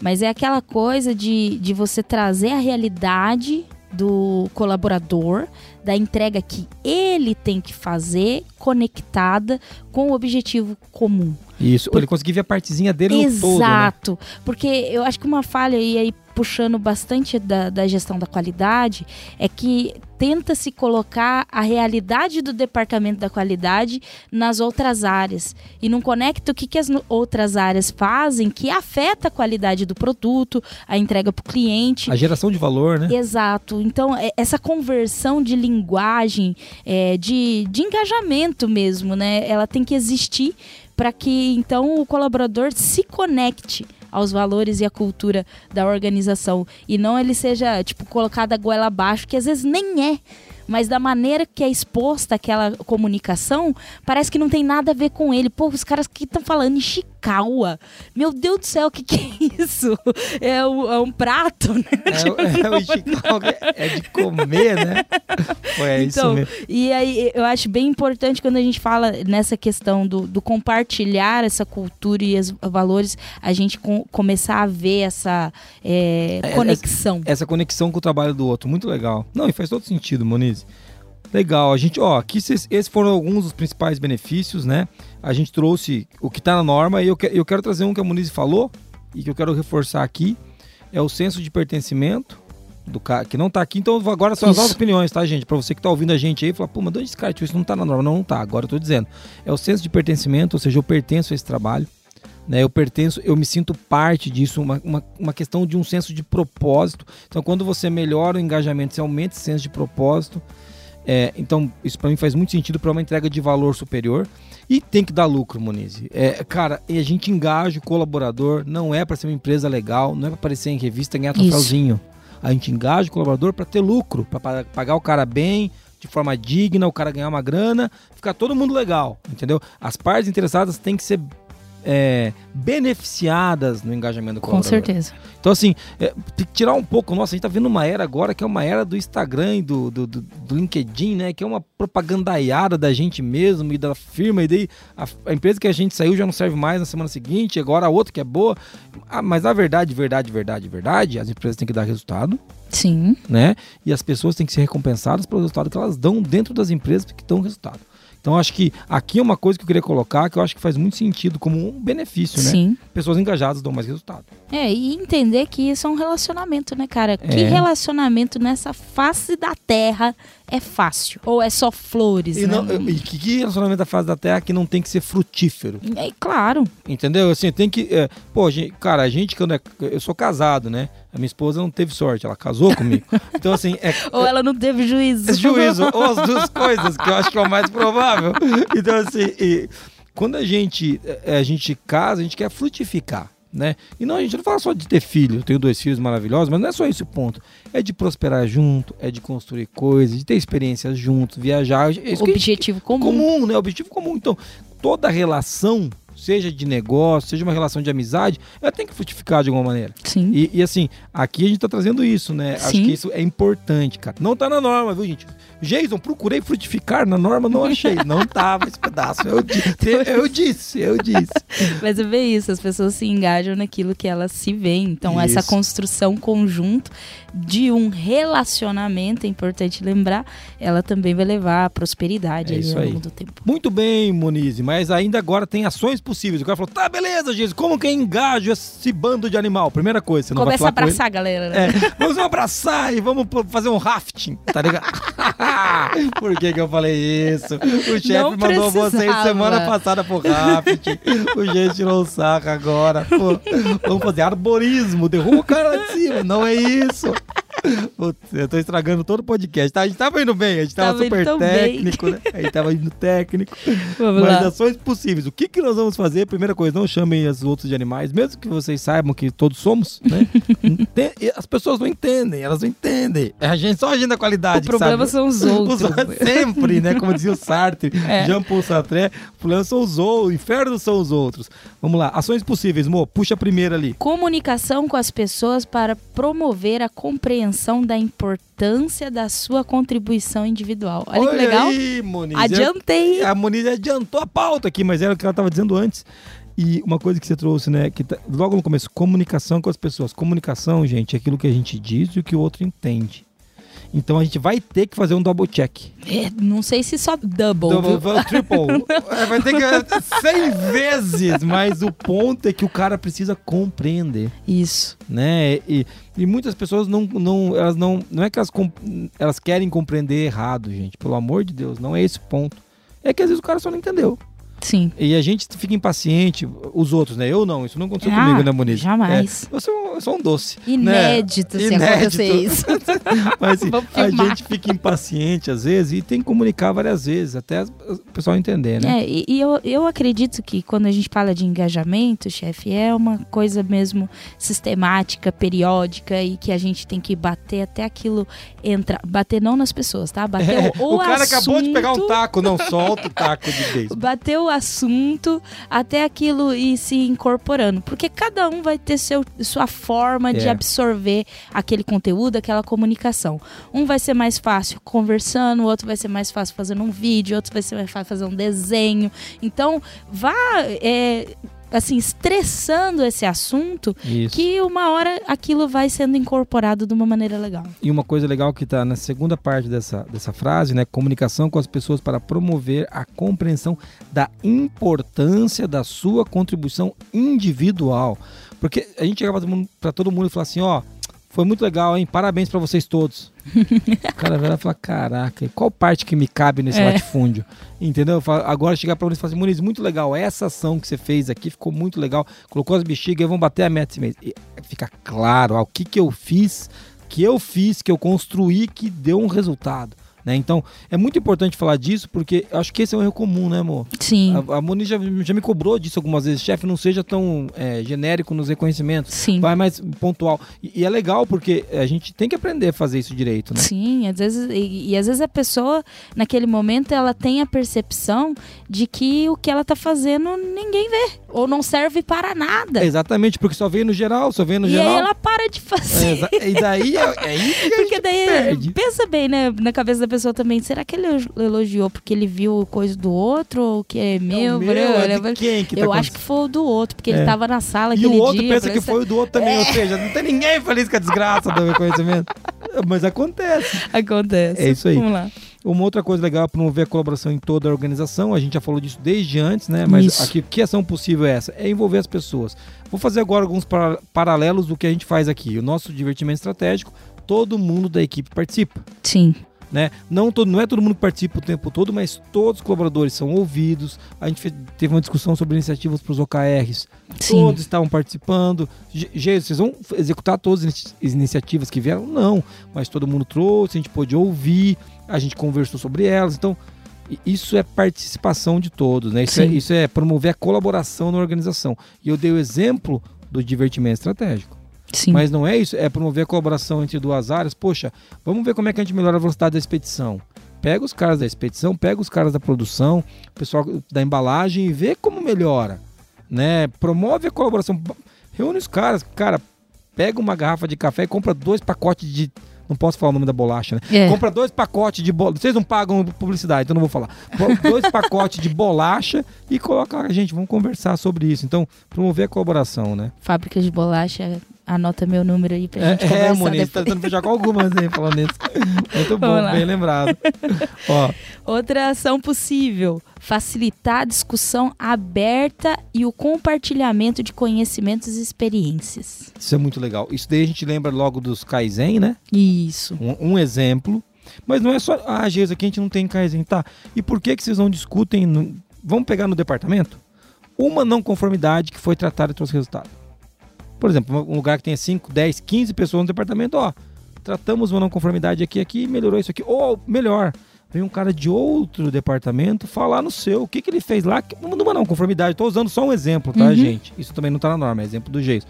Mas é aquela coisa de, de você trazer a realidade do colaborador, da entrega que ele tem que fazer, conectada com o objetivo comum. Isso. Ele conseguir ver a partezinha dele no todo, né? Exato. Porque eu acho que uma falha, e aí puxando bastante da, da gestão da qualidade, é que tenta se colocar a realidade do departamento da qualidade nas outras áreas. E não conecta o que, que as outras áreas fazem que afeta a qualidade do produto, a entrega para o cliente. A geração de valor, né? Exato. Então, é- essa conversão de linguagem, é, de, de engajamento mesmo, né? Ela tem que existir para que, então, o colaborador se conecte aos valores e à cultura da organização. E não ele seja, tipo, colocado a goela abaixo, que às vezes nem é. Mas da maneira que é exposta aquela comunicação, parece que não tem nada a ver com ele. Pô, os caras que estão falando Ishikawa. Meu Deus do céu, o que, que é isso? É, um- é um prato, né? É, o- é o Ishikawa, é de comer, né? Pô, é isso Então, mesmo. E aí eu acho bem importante quando a gente fala nessa questão do, do compartilhar essa cultura e os valores, a gente com- começar a ver essa é, É, conexão. Essa conexão com o trabalho do outro, muito legal. Não, e faz todo sentido, Moniz. Legal, a gente, ó, aqui cês- esses foram alguns dos principais benefícios, né? A gente trouxe o que tá na norma e eu, que- eu quero trazer um que a Moniz falou e que eu quero reforçar aqui, é o senso de pertencimento do cara que não tá aqui. Então agora são as nossas opiniões, tá, gente? Pra você que tá ouvindo a gente aí, fala, pô, mas de onde esse cara isso não tá na norma? Não, não tá. Agora eu tô dizendo. É o senso de pertencimento, ou seja, eu pertenço a esse trabalho. Né, eu pertenço, eu me sinto parte disso, uma, uma, uma questão de um senso de propósito. Então, quando você melhora o engajamento, você aumenta esse senso de propósito. É, então, isso para mim faz muito sentido para uma entrega de valor superior. E tem que dar lucro, Moniz. É, cara, e a gente engaja o colaborador, não é para ser uma empresa legal, não é para aparecer em revista e ganhar troféuzinho. A gente engaja o colaborador para ter lucro, para pagar o cara bem, de forma digna, o cara ganhar uma grana, ficar todo mundo legal, entendeu? As partes interessadas têm que ser é, beneficiadas no engajamento do Com colaborador. certeza. Então, assim, é, tem que tirar um pouco. Nossa, a gente tá vendo uma era agora que é uma era do Instagram e do, do, do- do LinkedIn, né? Que é uma propagandaiada da gente mesmo e da firma. E daí a, a empresa que a gente saiu já não serve mais na semana seguinte, agora a outra que é boa. Ah, mas na verdade, verdade, verdade, verdade, as empresas têm que dar resultado, Sim. né? E as pessoas têm que ser recompensadas pelo resultado que elas dão dentro das empresas que dão resultado. Então acho que aqui é uma coisa que eu queria colocar que eu acho que faz muito sentido como um benefício, né? Sim. Pessoas engajadas dão mais resultado. É, e entender que isso é um relacionamento, né, cara? Que É. relacionamento nessa face da terra é fácil? Ou é só flores, E, né? não- e que que relacionamento da fase da Terra que não tem que ser frutífero? É, claro. Entendeu? Assim, tem que. é, pô, gente, cara, a gente, quando é. Eu sou casado, né? A minha esposa não teve sorte, ela casou comigo. Então, assim, é. Ou ela não teve juízo. é juízo, ou as duas coisas, que eu acho que é o mais provável. Então, assim, e quando a gente, é, a gente casa, a gente quer frutificar. Né? E não, a gente não fala só de ter filho, eu tenho dois filhos maravilhosos, mas não é só esse o ponto. É de prosperar junto, é de construir coisas, de ter experiências juntos, viajar. É a gente- Objetivo comum. comum, né? Objetivo comum. Então, toda relação, seja de negócio, seja uma relação de amizade, ela tem que frutificar de alguma maneira. Sim. E, e, assim, aqui a gente tá trazendo isso, né? Acho Sim. que isso é importante, cara. Não tá na norma, viu, gente? Jason, procurei frutificar na norma, não achei. Não tava esse pedaço. Eu, eu disse, eu disse. Mas é bem isso, as pessoas se engajam naquilo que elas se veem. Então, essa Isso. construção conjunto de um relacionamento, é importante lembrar, ela também vai levar à prosperidade É ao longo do tempo. Muito bem, Monize, mas ainda agora tem ações possíveis. O cara falou, tá, beleza, Jason, como que eu engajo esse bando de animal? Primeira coisa, você não Começa a vai falar com ele. abraçar a galera, né? É, vamos abraçar e vamos fazer um rafting, tá ligado? Por que que eu falei isso? O chefe mandou vocês semana passada pro rafting. O gente tirou o saco agora. Pô, vamos fazer arborismo, derruba o cara lá de cima. Não é isso. Eu tô estragando todo o podcast. Tá? A gente tava indo bem, a gente tava, Tava super bem. técnico, né? A gente tava indo técnico. Vamos Mas lá. ações possíveis. O que, que nós vamos fazer? Primeira coisa, não chamem os outros de animais, mesmo que vocês saibam que todos somos, né? As pessoas não entendem, elas não entendem. É A gente só a gente da qualidade. O problema sabe? são os outros. Os- sempre, né? Como dizia o Sartre, É. Jean-Paul Sartre, o problema são os outros, o inferno são os outros. Vamos lá, ações possíveis, Mo, puxa a primeira ali. Comunicação com as pessoas para promover a compreensão da importância da sua contribuição individual. Olha, que legal. aí, Moniz. Adiantei. A Moniz adiantou a pauta aqui, mas era o que ela estava dizendo antes. E uma coisa que você trouxe, né? Que tá- logo no começo, comunicação com as pessoas. Comunicação, gente, é aquilo que a gente diz e o que o outro entende. Então a gente vai ter que fazer um double check. É, não sei se só double. Double, double, triple. É, vai ter que 100 vezes, mas o ponto é que o cara precisa compreender Isso. né? E, e muitas pessoas não, não, elas não, não é que elas, elas querem compreender errado, gente. Pelo amor de Deus, não é esse o ponto. É que às vezes o cara só não entendeu. Sim. E a gente fica impaciente, os outros, né? Eu não, isso não aconteceu Ah, comigo, né, Moniz? jamais. É, eu, sou, eu sou um doce. Inédito se Inédito. acontecer isso. Mas assim, a gente fica impaciente às vezes e tem que comunicar várias vezes, até o pessoal entender, né? É, e, e eu, eu acredito que quando a gente fala de engajamento, chefe, é uma coisa mesmo sistemática, periódica e que a gente tem que bater até aquilo entrar. Bater não nas pessoas, tá? Bater É, o, o cara acabou de pegar um assunto- taco, não solta o taco de vez. bater o assunto até aquilo ir se incorporando. Porque cada um vai ter seu, sua forma de É. absorver aquele conteúdo, aquela comunicação. Um vai ser mais fácil conversando, o outro vai ser mais fácil fazendo um vídeo, outro vai ser mais fácil fazer um desenho. Então, vá. é, assim, estressando esse assunto, Isso. que uma hora aquilo vai sendo incorporado de uma maneira legal. E uma coisa legal que está na segunda parte dessa, dessa frase, né? Comunicação com as pessoas para promover a compreensão da importância da sua contribuição individual. Porque a gente chega para todo mundo e fala assim, ó, foi muito legal, hein? Parabéns para vocês todos. o cara vai lá e fala, caraca, qual parte que me cabe nesse É. latifúndio? Entendeu? Agora chegar para você e falar assim, Muniz, muito legal, essa ação que você fez aqui ficou muito legal, colocou as bexigas e vão bater a meta esse mês. E fica claro, ó, o que que eu fiz, que eu fiz, que eu construí, que deu um resultado. Né? Então, é muito importante falar disso, porque acho que esse é um erro comum, né, amor? Sim. A, a Moniz já, já me cobrou disso algumas vezes. Chefe, não seja tão é, genérico nos reconhecimentos. Sim. Vai mais pontual. E, e é legal porque a gente tem que aprender a fazer isso direito, né? Sim, às vezes, e, e às vezes a pessoa, naquele momento, ela tem a percepção de que o que ela tá fazendo ninguém vê. Ou não serve para nada. Exatamente, porque só veio no geral, só veio no e geral. aí ela para de É, fazer. exa- e daí é, é aí que a Porque gente daí, perde. pensa bem, né, na cabeça da pessoa também. Será que ele elogiou porque ele viu coisa do outro ou que é meu? É meu, é de quem que tá Eu acho que foi o do outro, porque É. ele tava na sala E o outro dia. pensa que foi o do outro também, ou seja, não tem ninguém feliz com a desgraça do reconhecimento. Mas acontece. Acontece. É isso aí. Vamos lá. Uma outra coisa legal é promover a colaboração em toda a organização. A gente já falou disso desde antes, né? Mas Isso. aqui, que ação possível é essa? É envolver as pessoas. Vou fazer agora alguns para- paralelos do que a gente faz aqui. O nosso divertimento estratégico, todo mundo da equipe participa. Sim. Né? Não, todo, não é todo mundo que participa o tempo todo, mas todos os colaboradores são ouvidos. A gente fe- teve uma discussão sobre iniciativas para os OKRs. Sim. Todos estavam participando. Gente, vocês vão executar todas as inici- as iniciativas que vieram? Não. Mas todo mundo trouxe, a gente pôde ouvir, a gente conversou sobre elas. Então, isso é participação de todos, né? Isso, é, isso é promover a colaboração na organização. E eu dei o exemplo do divertimento estratégico. Sim. Mas não é isso, é promover a colaboração entre duas áreas. Poxa, vamos ver como é que a gente melhora a velocidade da expedição. Pega os caras da expedição, pega os caras da produção, o pessoal da embalagem e vê como melhora. Né? Promove a colaboração. Reúne os caras, cara, pega uma garrafa de café e compra dois pacotes de. Não posso falar o nome da bolacha, né? É. Compra dois pacotes de bolacha. Vocês não pagam publicidade, então não vou falar. Dois pacotes de bolacha e coloca a gente, vamos conversar sobre isso. Então, promover a colaboração, né? Fábrica de bolacha, anota meu número aí pra gente É, é conversar Moniz, tá tentando fechar com algumas aí, falando nisso. Muito bom, bem lembrado. Ó, Outra ação possível: facilitar a discussão aberta e o compartilhamento de conhecimentos e experiências. isso é muito legal. Isso daí a gente lembra logo dos Kaizen, né? Isso. Um, um exemplo. Mas não é só, ah, Geisa, aqui a gente não tem Kaizen, tá? E por que que vocês não discutem, no- vamos pegar no departamento? Uma não conformidade que foi tratada e trouxe resultado. Por exemplo, um lugar que tenha 5, 10, 15 pessoas no departamento, ó, tratamos uma não conformidade aqui, aqui, melhorou isso aqui. Ou, melhor, vem um cara de outro departamento falar no seu, o que, que ele fez lá, numa não conformidade. Estou usando só um exemplo, tá, Uhum. gente? Isso também não tá na norma, é exemplo do jeito.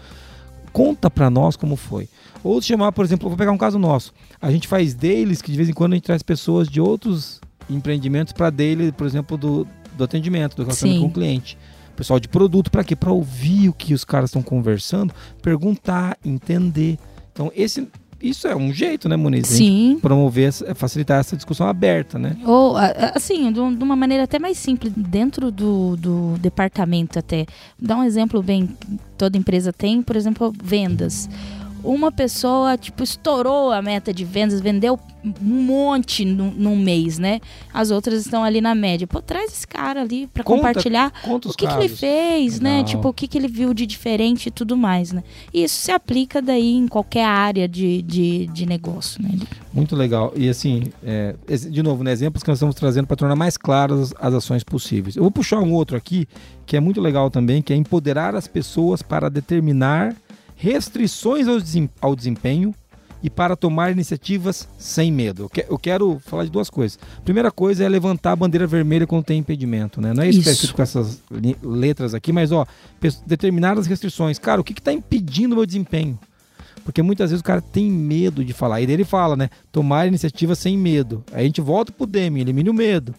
Conta pra nós como foi. Ou se chamar, por exemplo, vou pegar um caso nosso. A gente faz dailies que de vez em quando a gente traz pessoas de outros empreendimentos para daily, por exemplo, do, do atendimento, do relacionamento Sim. com o cliente. Pessoal de produto, para quê? Para ouvir o que os caras estão conversando, perguntar, entender. Então, esse, isso é um jeito, né, Muniz? Sim. Promover, facilitar essa discussão aberta, né? Ou, assim, de de uma maneira até mais simples, dentro do, do departamento até. Dá um exemplo bem, toda empresa tem, por exemplo, vendas. Uma pessoa, tipo, estourou a meta de vendas, vendeu um monte num, num mês, né? As outras estão ali na média. Pô, traz esse cara ali Conta compartilhar Conta o que, que ele fez, né? Legal. Tipo, o que, que ele viu de diferente e tudo mais, né? E isso se aplica daí em qualquer área de, de, de negócio, né? Muito legal. E assim, é, de novo, né, exemplos que nós estamos trazendo para tornar mais claras as ações possíveis. Eu vou puxar um outro aqui, que é muito legal também, que é empoderar as pessoas para determinar restrições ao, desem- ao desempenho e para tomar iniciativas sem medo. Eu, que- eu quero falar de duas coisas. Primeira coisa é levantar a bandeira vermelha quando tem impedimento, né? Não é escrito com essas letras aqui, mas ó, determinadas restrições. Cara, o que está impedindo o meu desempenho? Porque muitas vezes o cara tem medo de falar. E daí ele fala, né? Tomar iniciativa sem medo. Aí a gente volta pro Demi, elimine o medo.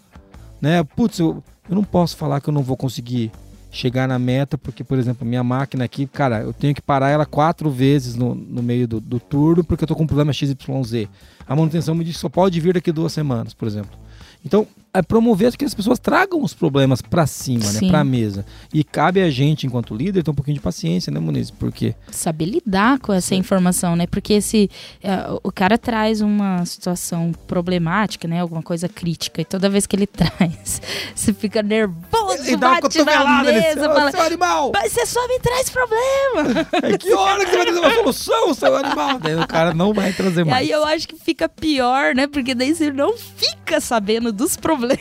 Né? Putz, eu, eu não posso falar que eu não vou conseguir chegar na meta, porque, por exemplo, minha máquina aqui, cara, eu tenho que parar ela quatro vezes no, no meio do, do turno, porque eu tô com um problema XYZ. A manutenção me diz que só pode vir daqui duas semanas, por exemplo. Então, é promover que as pessoas tragam os problemas pra cima, né? Sim. Pra mesa. E cabe a gente, enquanto líder, ter um pouquinho de paciência, né, Muniz? Porque saber lidar com essa informação, né? Porque se é, o cara traz uma situação problemática, né? Alguma coisa crítica, e toda vez que ele traz, você fica nervoso, e dá uma bate na cotovelada nesse mesa, fala, seu animal! mas você só me traz problema. É que hora que você vai solução, seu animal? Daí o cara não vai trazer E mais. aí eu acho que fica pior, né? Porque daí você não fica sabendo dos problemas.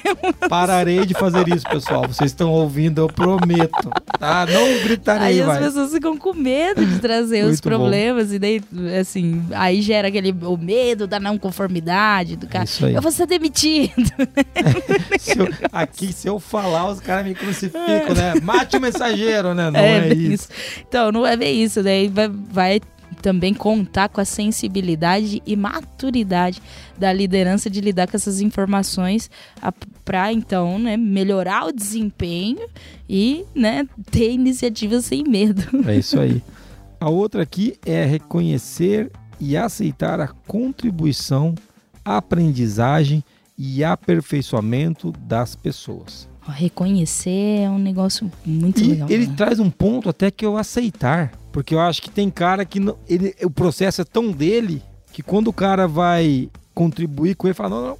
Pararei de fazer isso, pessoal. Vocês estão ouvindo, eu prometo. Tá? Não gritarei, Aí as vai. pessoas ficam com medo de trazer os Muito bom. problemas, e daí, assim, aí gera aquele o medo da não conformidade do cara. Isso aí. Eu vou ser demitido. Se eu- aqui, se eu falar, os caras me crucificam, né? Mate o mensageiro, né? Não é, bem isso. Então, não é bem isso. Daí vai, vai também contar com a sensibilidade e maturidade da liderança de lidar com essas informações para então né, melhorar o desempenho e né, ter iniciativas sem medo. É isso aí. A outra aqui é reconhecer e aceitar a contribuição, aprendizagem e aperfeiçoamento das pessoas. Reconhecer é um negócio muito E legal. ele né? traz um ponto até que eu aceitar. Porque eu acho que tem cara que não, ele, o processo é tão dele que quando o cara vai contribuir com ele, fala: não, não,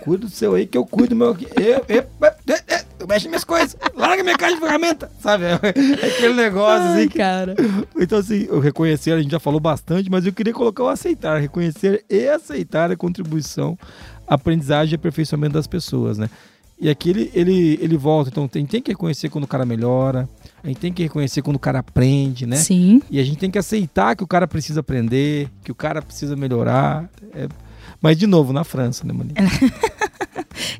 Cuida do seu aí que eu cuido do meu aqui. Eu, eu, eu, eu, eu mexo minhas coisas. Larga minha caixa de ferramenta. Sabe? É aquele negócio Ai, assim. que- cara. Então, assim, o reconhecer, a gente já falou bastante, mas eu queria colocar o aceitar. Reconhecer e aceitar a contribuição, aprendizagem e aperfeiçoamento das pessoas, né? E aqui ele, ele, ele volta. Então, tem, tem que reconhecer quando o cara melhora, a gente tem que reconhecer quando o cara aprende, né? Sim. E a gente tem que aceitar que o cara precisa aprender, que o cara precisa melhorar. É- Mas, de novo, na França, né, Mani?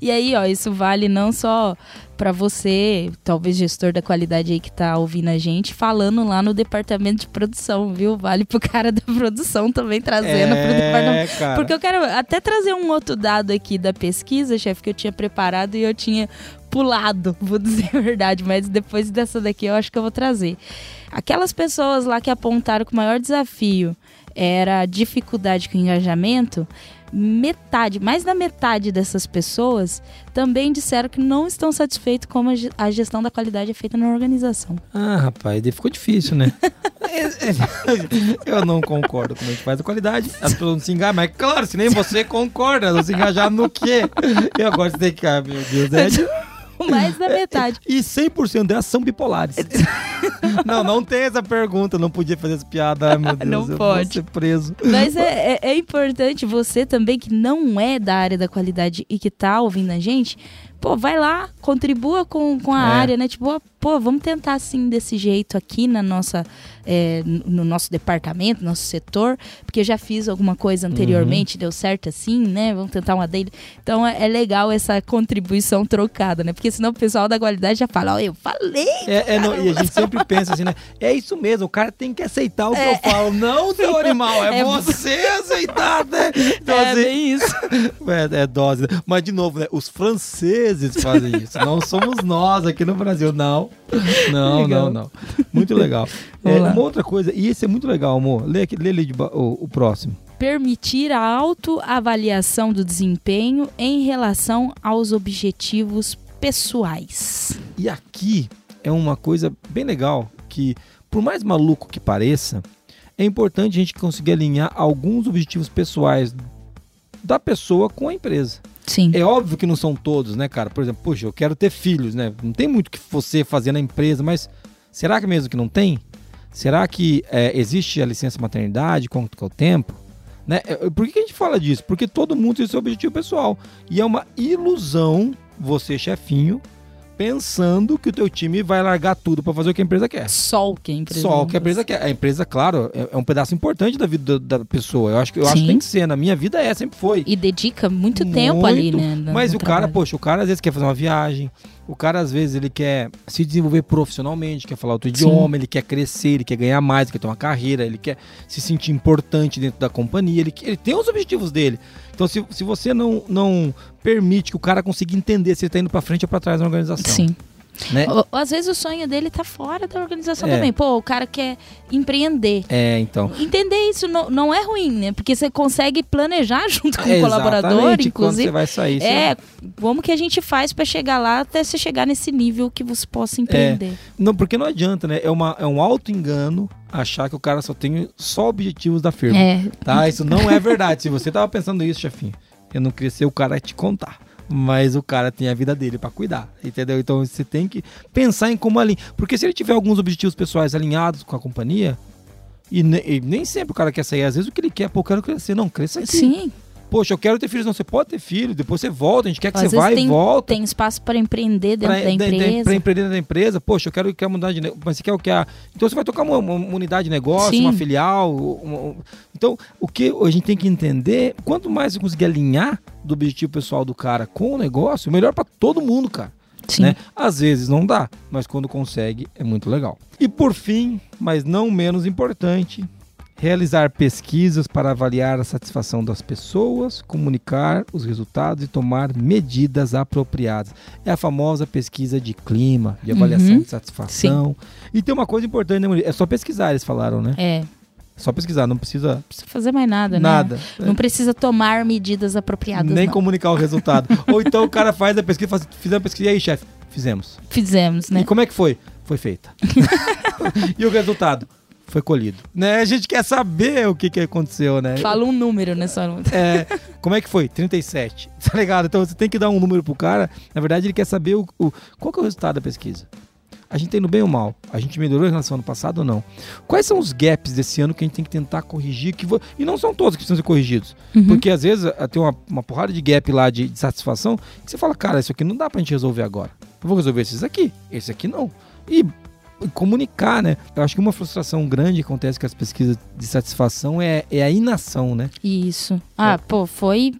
E aí, ó, isso vale não só pra você, talvez gestor da qualidade aí que tá ouvindo a gente, falando lá no departamento de produção, viu? Vale pro cara da produção também trazendo pro departamento. É, cara. Porque eu quero até trazer um outro dado aqui da pesquisa, chefe, que eu tinha preparado e eu tinha pulado, vou dizer a verdade, mas depois dessa daqui eu acho que eu vou trazer. Aquelas pessoas lá que apontaram que o maior desafio era a dificuldade com o engajamento, metade, mais da metade dessas pessoas também disseram que não estão satisfeitos como a ge- a gestão da qualidade é feita na organização. Ah, rapaz, ficou difícil, né? Eu não concordo com a gente faz a qualidade. As pessoas não se engajam, mas claro, se nem você concorda, não se engajar no quê? E você tem que, ah, meu Deus, é de- Mais da metade. E 100% delas são bipolares. não, não tem essa pergunta, não podia fazer essa piada, ai meu Deus, Não pode. ser preso. Mas é, é- é importante você também que não é da área da qualidade e que tá ouvindo a gente, pô, vai lá, contribua com, com a É. área, né? Tipo, pô, vamos tentar assim desse jeito aqui na nossa, é, no nosso departamento, nosso setor, porque eu já fiz alguma coisa anteriormente, deu certo assim, né? Vamos tentar uma dele. Então é, é legal essa contribuição trocada, né? Porque senão o pessoal da qualidade já fala, ó, eu falei. É, é, não, e a gente sempre pensa assim, né? É isso mesmo, o cara tem que aceitar o que eu falo. Não, seu animal, é, É você aceitar, né? Então, é assim, bem isso. É, é dose. né? Mas, de novo, né? Os franceses fazem isso. Não somos nós aqui no Brasil. Não. Não, Legal. não, não. Muito legal. É, uma outra coisa, e esse é muito legal, amor. Lê, aqui, lê ali de o, o próximo. permitir a autoavaliação do desempenho em relação aos objetivos pessoais. E aqui é uma coisa bem legal que, por mais maluco que pareça, é importante a gente conseguir alinhar alguns objetivos pessoais da pessoa com a empresa. Sim. É óbvio que não são todos, né, cara? Por exemplo, puxa, eu quero ter filhos, né? Não tem muito que você fazer na empresa, mas será que mesmo que não tem? Será que é, existe a licença maternidade? Quanto que é o tempo? Né? É, Por que que a gente fala disso? Porque todo mundo tem seu objetivo pessoal. E é uma ilusão você, chefinho, pensando que o teu time vai largar tudo para fazer o que a empresa quer. Só o que a empresa. Só o que a empresa quer. A empresa, claro, é, é um pedaço importante da vida da, da pessoa. Eu acho que eu acho que Sim. tem que ser. Na minha vida é, sempre foi. E dedica muito, tempo ali, Muito. né? no- Mas no o cara, trabalho. poxa, o cara às vezes quer fazer uma viagem, o cara às vezes ele quer se desenvolver profissionalmente, quer falar outro Sim. idioma, ele quer crescer, ele quer ganhar mais, ele quer ter uma carreira, ele quer se sentir importante dentro da companhia, ele, ele tem os objetivos dele. Então, se, se você não, não permite que o cara consiga entender se ele tá indo pra frente ou pra trás da organização, Sim. Né? Ou- às vezes o sonho dele tá fora da organização É. também. Pô, o cara quer empreender. É, então. Entender isso não, não é ruim, né? Porque você consegue planejar junto com o É, colaborador, exatamente, Quando inclusive. você vai sair, você- É, como que a gente faz pra chegar lá até você chegar nesse nível que você possa empreender? Não, porque não adianta, né? É, uma, é um auto-engano achar que o cara só tem só objetivos da firma. É, Tá? Isso não é verdade. Se você tava pensando isso, chefinho, eu não queria ser o cara te contar. Mas o cara tem a vida dele pra cuidar, entendeu? Então você tem que pensar em como alinhar. Porque se ele tiver alguns objetivos pessoais alinhados com a companhia, e, ne- e nem sempre o cara quer sair, às vezes o que ele quer, pô, eu quero crescer. Não, cresça aqui. sim. Poxa, eu quero ter filhos. Não, você pode ter filho, depois você volta, a gente quer que Às você vai tem, e volta. tem espaço para empreender dentro Pra- da empresa. Pra empreender dentro da empresa, poxa, eu quero, quero mudar de negócio, mas você quer o que? Ah, então você vai tocar uma, uma unidade de negócio, Sim. uma filial. uma- um- então, o que a gente tem que entender, quanto mais você conseguir alinhar do objetivo pessoal do cara com o negócio, melhor pra todo mundo, cara. Sim. Né? Às vezes não dá, mas quando consegue é muito legal. E por fim, mas não menos importante, realizar pesquisas para avaliar a satisfação das pessoas, comunicar os resultados e tomar medidas apropriadas. É a famosa pesquisa de clima, de avaliação Uhum. de satisfação. E tem uma coisa importante, né? É só pesquisar, eles falaram, né? É, só pesquisar, não precisa não precisa fazer mais nada, nada. né? Não precisa tomar medidas apropriadas, Nem não. comunicar o resultado. Ou então o cara faz a pesquisa, faz, fizemos a pesquisa, e aí, chefe? Fizemos. Fizemos, né? E como é que foi? Foi feita. e o resultado? Foi colhido. Né? A gente quer saber o que, que aconteceu, né? Fala um número? Só... É, como é que foi? 37. Tá ligado? Então você tem que dar um número pro cara. Na verdade, ele quer saber o, o qual que é o resultado da pesquisa. A gente tem no bem ou mal? A gente melhorou em relação ao ano passado ou não? Quais são os gaps desse ano que a gente tem que tentar corrigir? Que vo... E não são todos que precisam ser corrigidos. Uhum. Porque às vezes tem uma, uma porrada de gap lá de, de satisfação que você fala, cara, isso aqui não dá pra gente resolver agora. Eu vou resolver esses aqui, esse aqui não. E comunicar, né? Eu acho que uma frustração grande que acontece com as pesquisas de satisfação é, é a inação, né? Isso. Ah, pô, foi.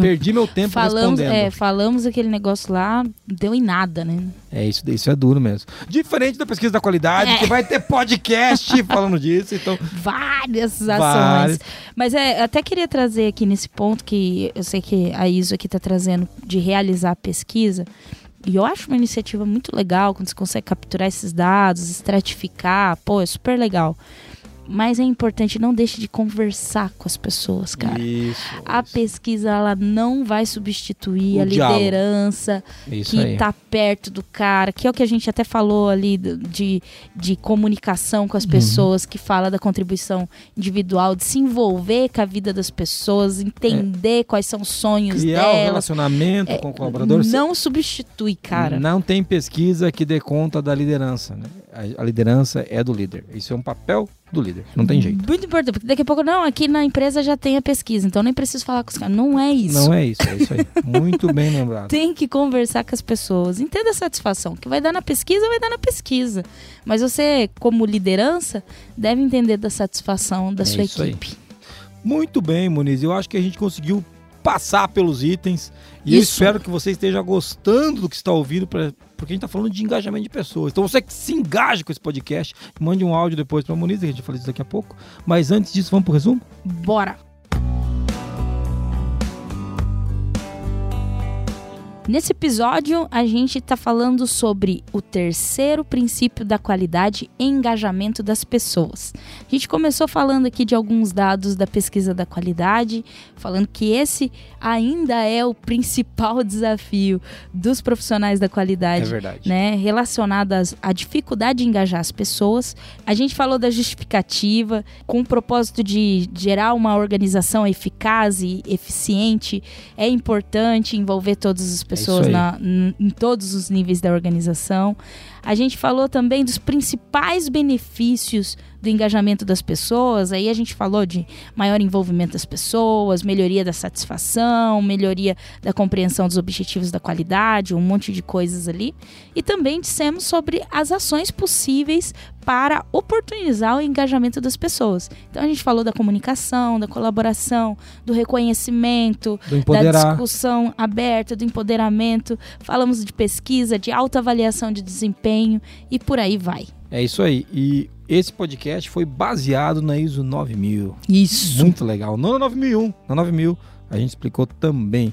Perdi meu tempo falamos, respondendo. é, falamos aquele negócio lá, deu em nada, né? É, isso, isso é duro mesmo. Diferente da pesquisa da qualidade, É. que vai ter podcast falando disso, então. Várias ações. Várias. Mas é, até queria trazer aqui nesse ponto que eu sei que a ISO aqui está trazendo de realizar a pesquisa. E eu acho uma iniciativa muito legal quando você consegue capturar esses dados, estratificar, pô, é super legal. Mas é importante, não deixe de conversar com as pessoas, cara. Isso. A isso, pesquisa ela não vai substituir O a diálogo. liderança isso que aí. tá perto do cara, que é o que a gente até falou ali de, de comunicação com as Uhum. pessoas, que fala da contribuição individual, de se envolver com a vida das pessoas, entender quais são os sonhos Criar um delas. relacionamento com o colaborador. Não substitui, cara. Não tem pesquisa que dê conta da liderança, né? A, a liderança é do líder. Isso é um papel do líder. Não tem jeito. Muito importante, porque daqui a pouco, não, aqui na empresa já tem a pesquisa, então nem preciso falar com os caras. Não é isso. Não é isso, é isso aí. Muito bem lembrado. tem que conversar com as pessoas. Entenda a satisfação. O que vai dar na pesquisa, vai dar na pesquisa. Mas você, como liderança, deve entender da satisfação da É sua isso aí. equipe. Muito bem, Muniz. Eu acho que a gente conseguiu passar pelos itens. E eu Isso. espero que você esteja gostando do que está ouvindo, porque a gente está falando de engajamento de pessoas. Então você que se engaje com esse podcast, mande um áudio depois para a Muniz, que a gente vai falar disso daqui a pouco. Mas antes disso, vamos pro resumo? Bora! Nesse episódio, a gente está falando sobre o terceiro princípio da qualidade engajamento das pessoas. A gente começou falando aqui de alguns dados da pesquisa da qualidade, falando que esse ainda é o principal desafio dos profissionais da qualidade verdade. né, relacionadas à dificuldade de engajar as pessoas. A gente falou da justificativa com o propósito de gerar uma organização eficaz e eficiente. É importante envolver todas as pessoas aí. na- n- em todos os níveis da organização. A gente falou também dos principais benefícios do engajamento das pessoas. Aí a gente falou de maior envolvimento das pessoas, melhoria da satisfação, melhoria da compreensão dos objetivos da qualidade, um monte de coisas ali. E também dissemos sobre as ações possíveis para oportunizar o engajamento das pessoas. Então a gente falou da comunicação, da colaboração, do reconhecimento, Do da discussão aberta, do empoderamento. Falamos de pesquisa, de autoavaliação de desempenho e por aí vai. É isso aí. E esse podcast foi baseado na ISO 9000. Isso. Muito legal. Não na 9001, na 9000 a gente explicou também.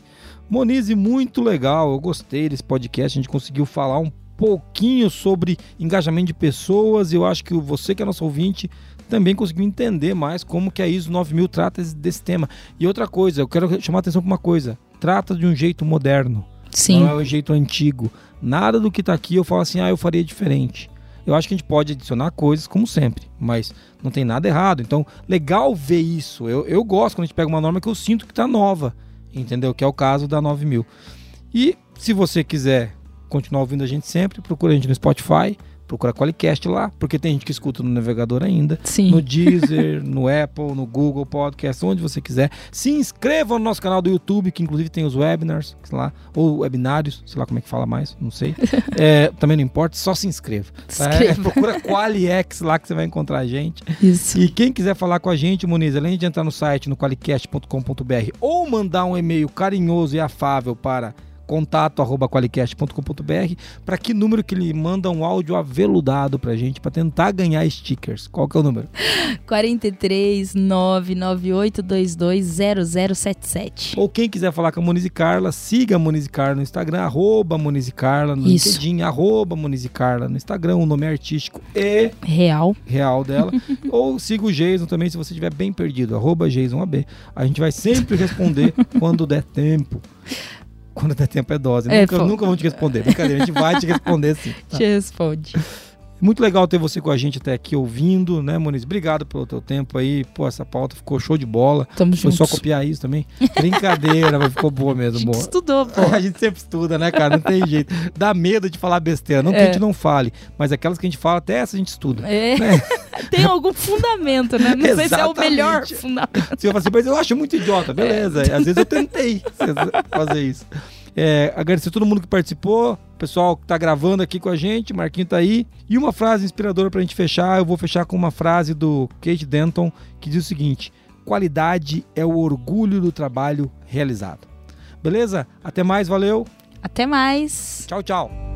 Monize, muito legal. Eu gostei desse podcast. A gente conseguiu falar um pouquinho sobre engajamento de pessoas. Eu acho que você que é nosso ouvinte também conseguiu entender mais como que a ISO 9000 trata esse- desse tema. E outra coisa, eu quero chamar a atenção para uma coisa. Trata de um jeito moderno. Sim. Não é o jeito antigo. Nada do que tá aqui eu falo assim, ah, eu faria diferente. Eu acho que a gente pode adicionar coisas, como sempre, mas não tem nada errado. Então, legal ver isso. Eu, eu gosto quando a gente pega uma norma que eu sinto que tá nova, entendeu? Que é o caso da 9000. E se você quiser continuar ouvindo a gente sempre, procura a gente no Spotify, procura Qualicast lá, porque tem gente que escuta no navegador ainda Sim. no Deezer, no Apple, no Google Podcast, onde você quiser. Se inscreva no nosso canal do YouTube, que inclusive tem os webinars, sei lá, ou webinários, sei lá como é que fala mais, não sei. É, também não importa, só se inscreva. tá? Inscreva. É, procura Qualiex lá que você vai encontrar a gente. Isso. E quem quiser falar com a gente, Muniz, além de entrar no site no qualicast.com.br ou mandar um e-mail carinhoso e afável para contato arroba qualicast.com.br para que número que ele manda um áudio aveludado pra gente para tentar ganhar stickers. Qual que é o número? 43 99822 0077. Ou quem quiser falar com a Moniz e Carla, siga a Moniz e Carla no Instagram, arroba Moniz e Carla no Isso. LinkedIn, arroba Moniz e Carla no Instagram, o nome artístico e Real. real dela. Ou siga o Jason também se você estiver bem perdido, arroba JasonAB. A gente vai sempre responder quando der tempo. Quando der tempo é dose. É, nunca, nunca vamos te responder. Brincadeira, a gente vai te responder sim. tá? Te responde. Muito legal ter você com a gente até aqui ouvindo, né, Moniz? Obrigado pelo teu tempo aí. Pô, essa pauta ficou show de bola. Tamo Foi juntos. só copiar isso também? Brincadeira, mas ficou boa A mesmo, gente boa. estudou, pô. A gente sempre estuda, né, cara? Não tem jeito. Dá medo de falar besteira. Não que a É. gente não fale, mas aquelas que a gente fala, até essa a gente estuda. É. Tem algum fundamento, né? Não sei se é o melhor fundamento. Se eu falo assim, mas eu acho muito idiota. Beleza. Às vezes eu tentei fazer isso. É, agradecer a todo mundo que participou, o pessoal que tá gravando aqui com a gente, Marquinho tá aí. E uma frase inspiradora pra gente fechar, eu vou fechar com uma frase do Kate Denton, que diz o seguinte: qualidade é o orgulho do trabalho realizado. Beleza? Até mais, valeu. Até mais. Tchau, tchau.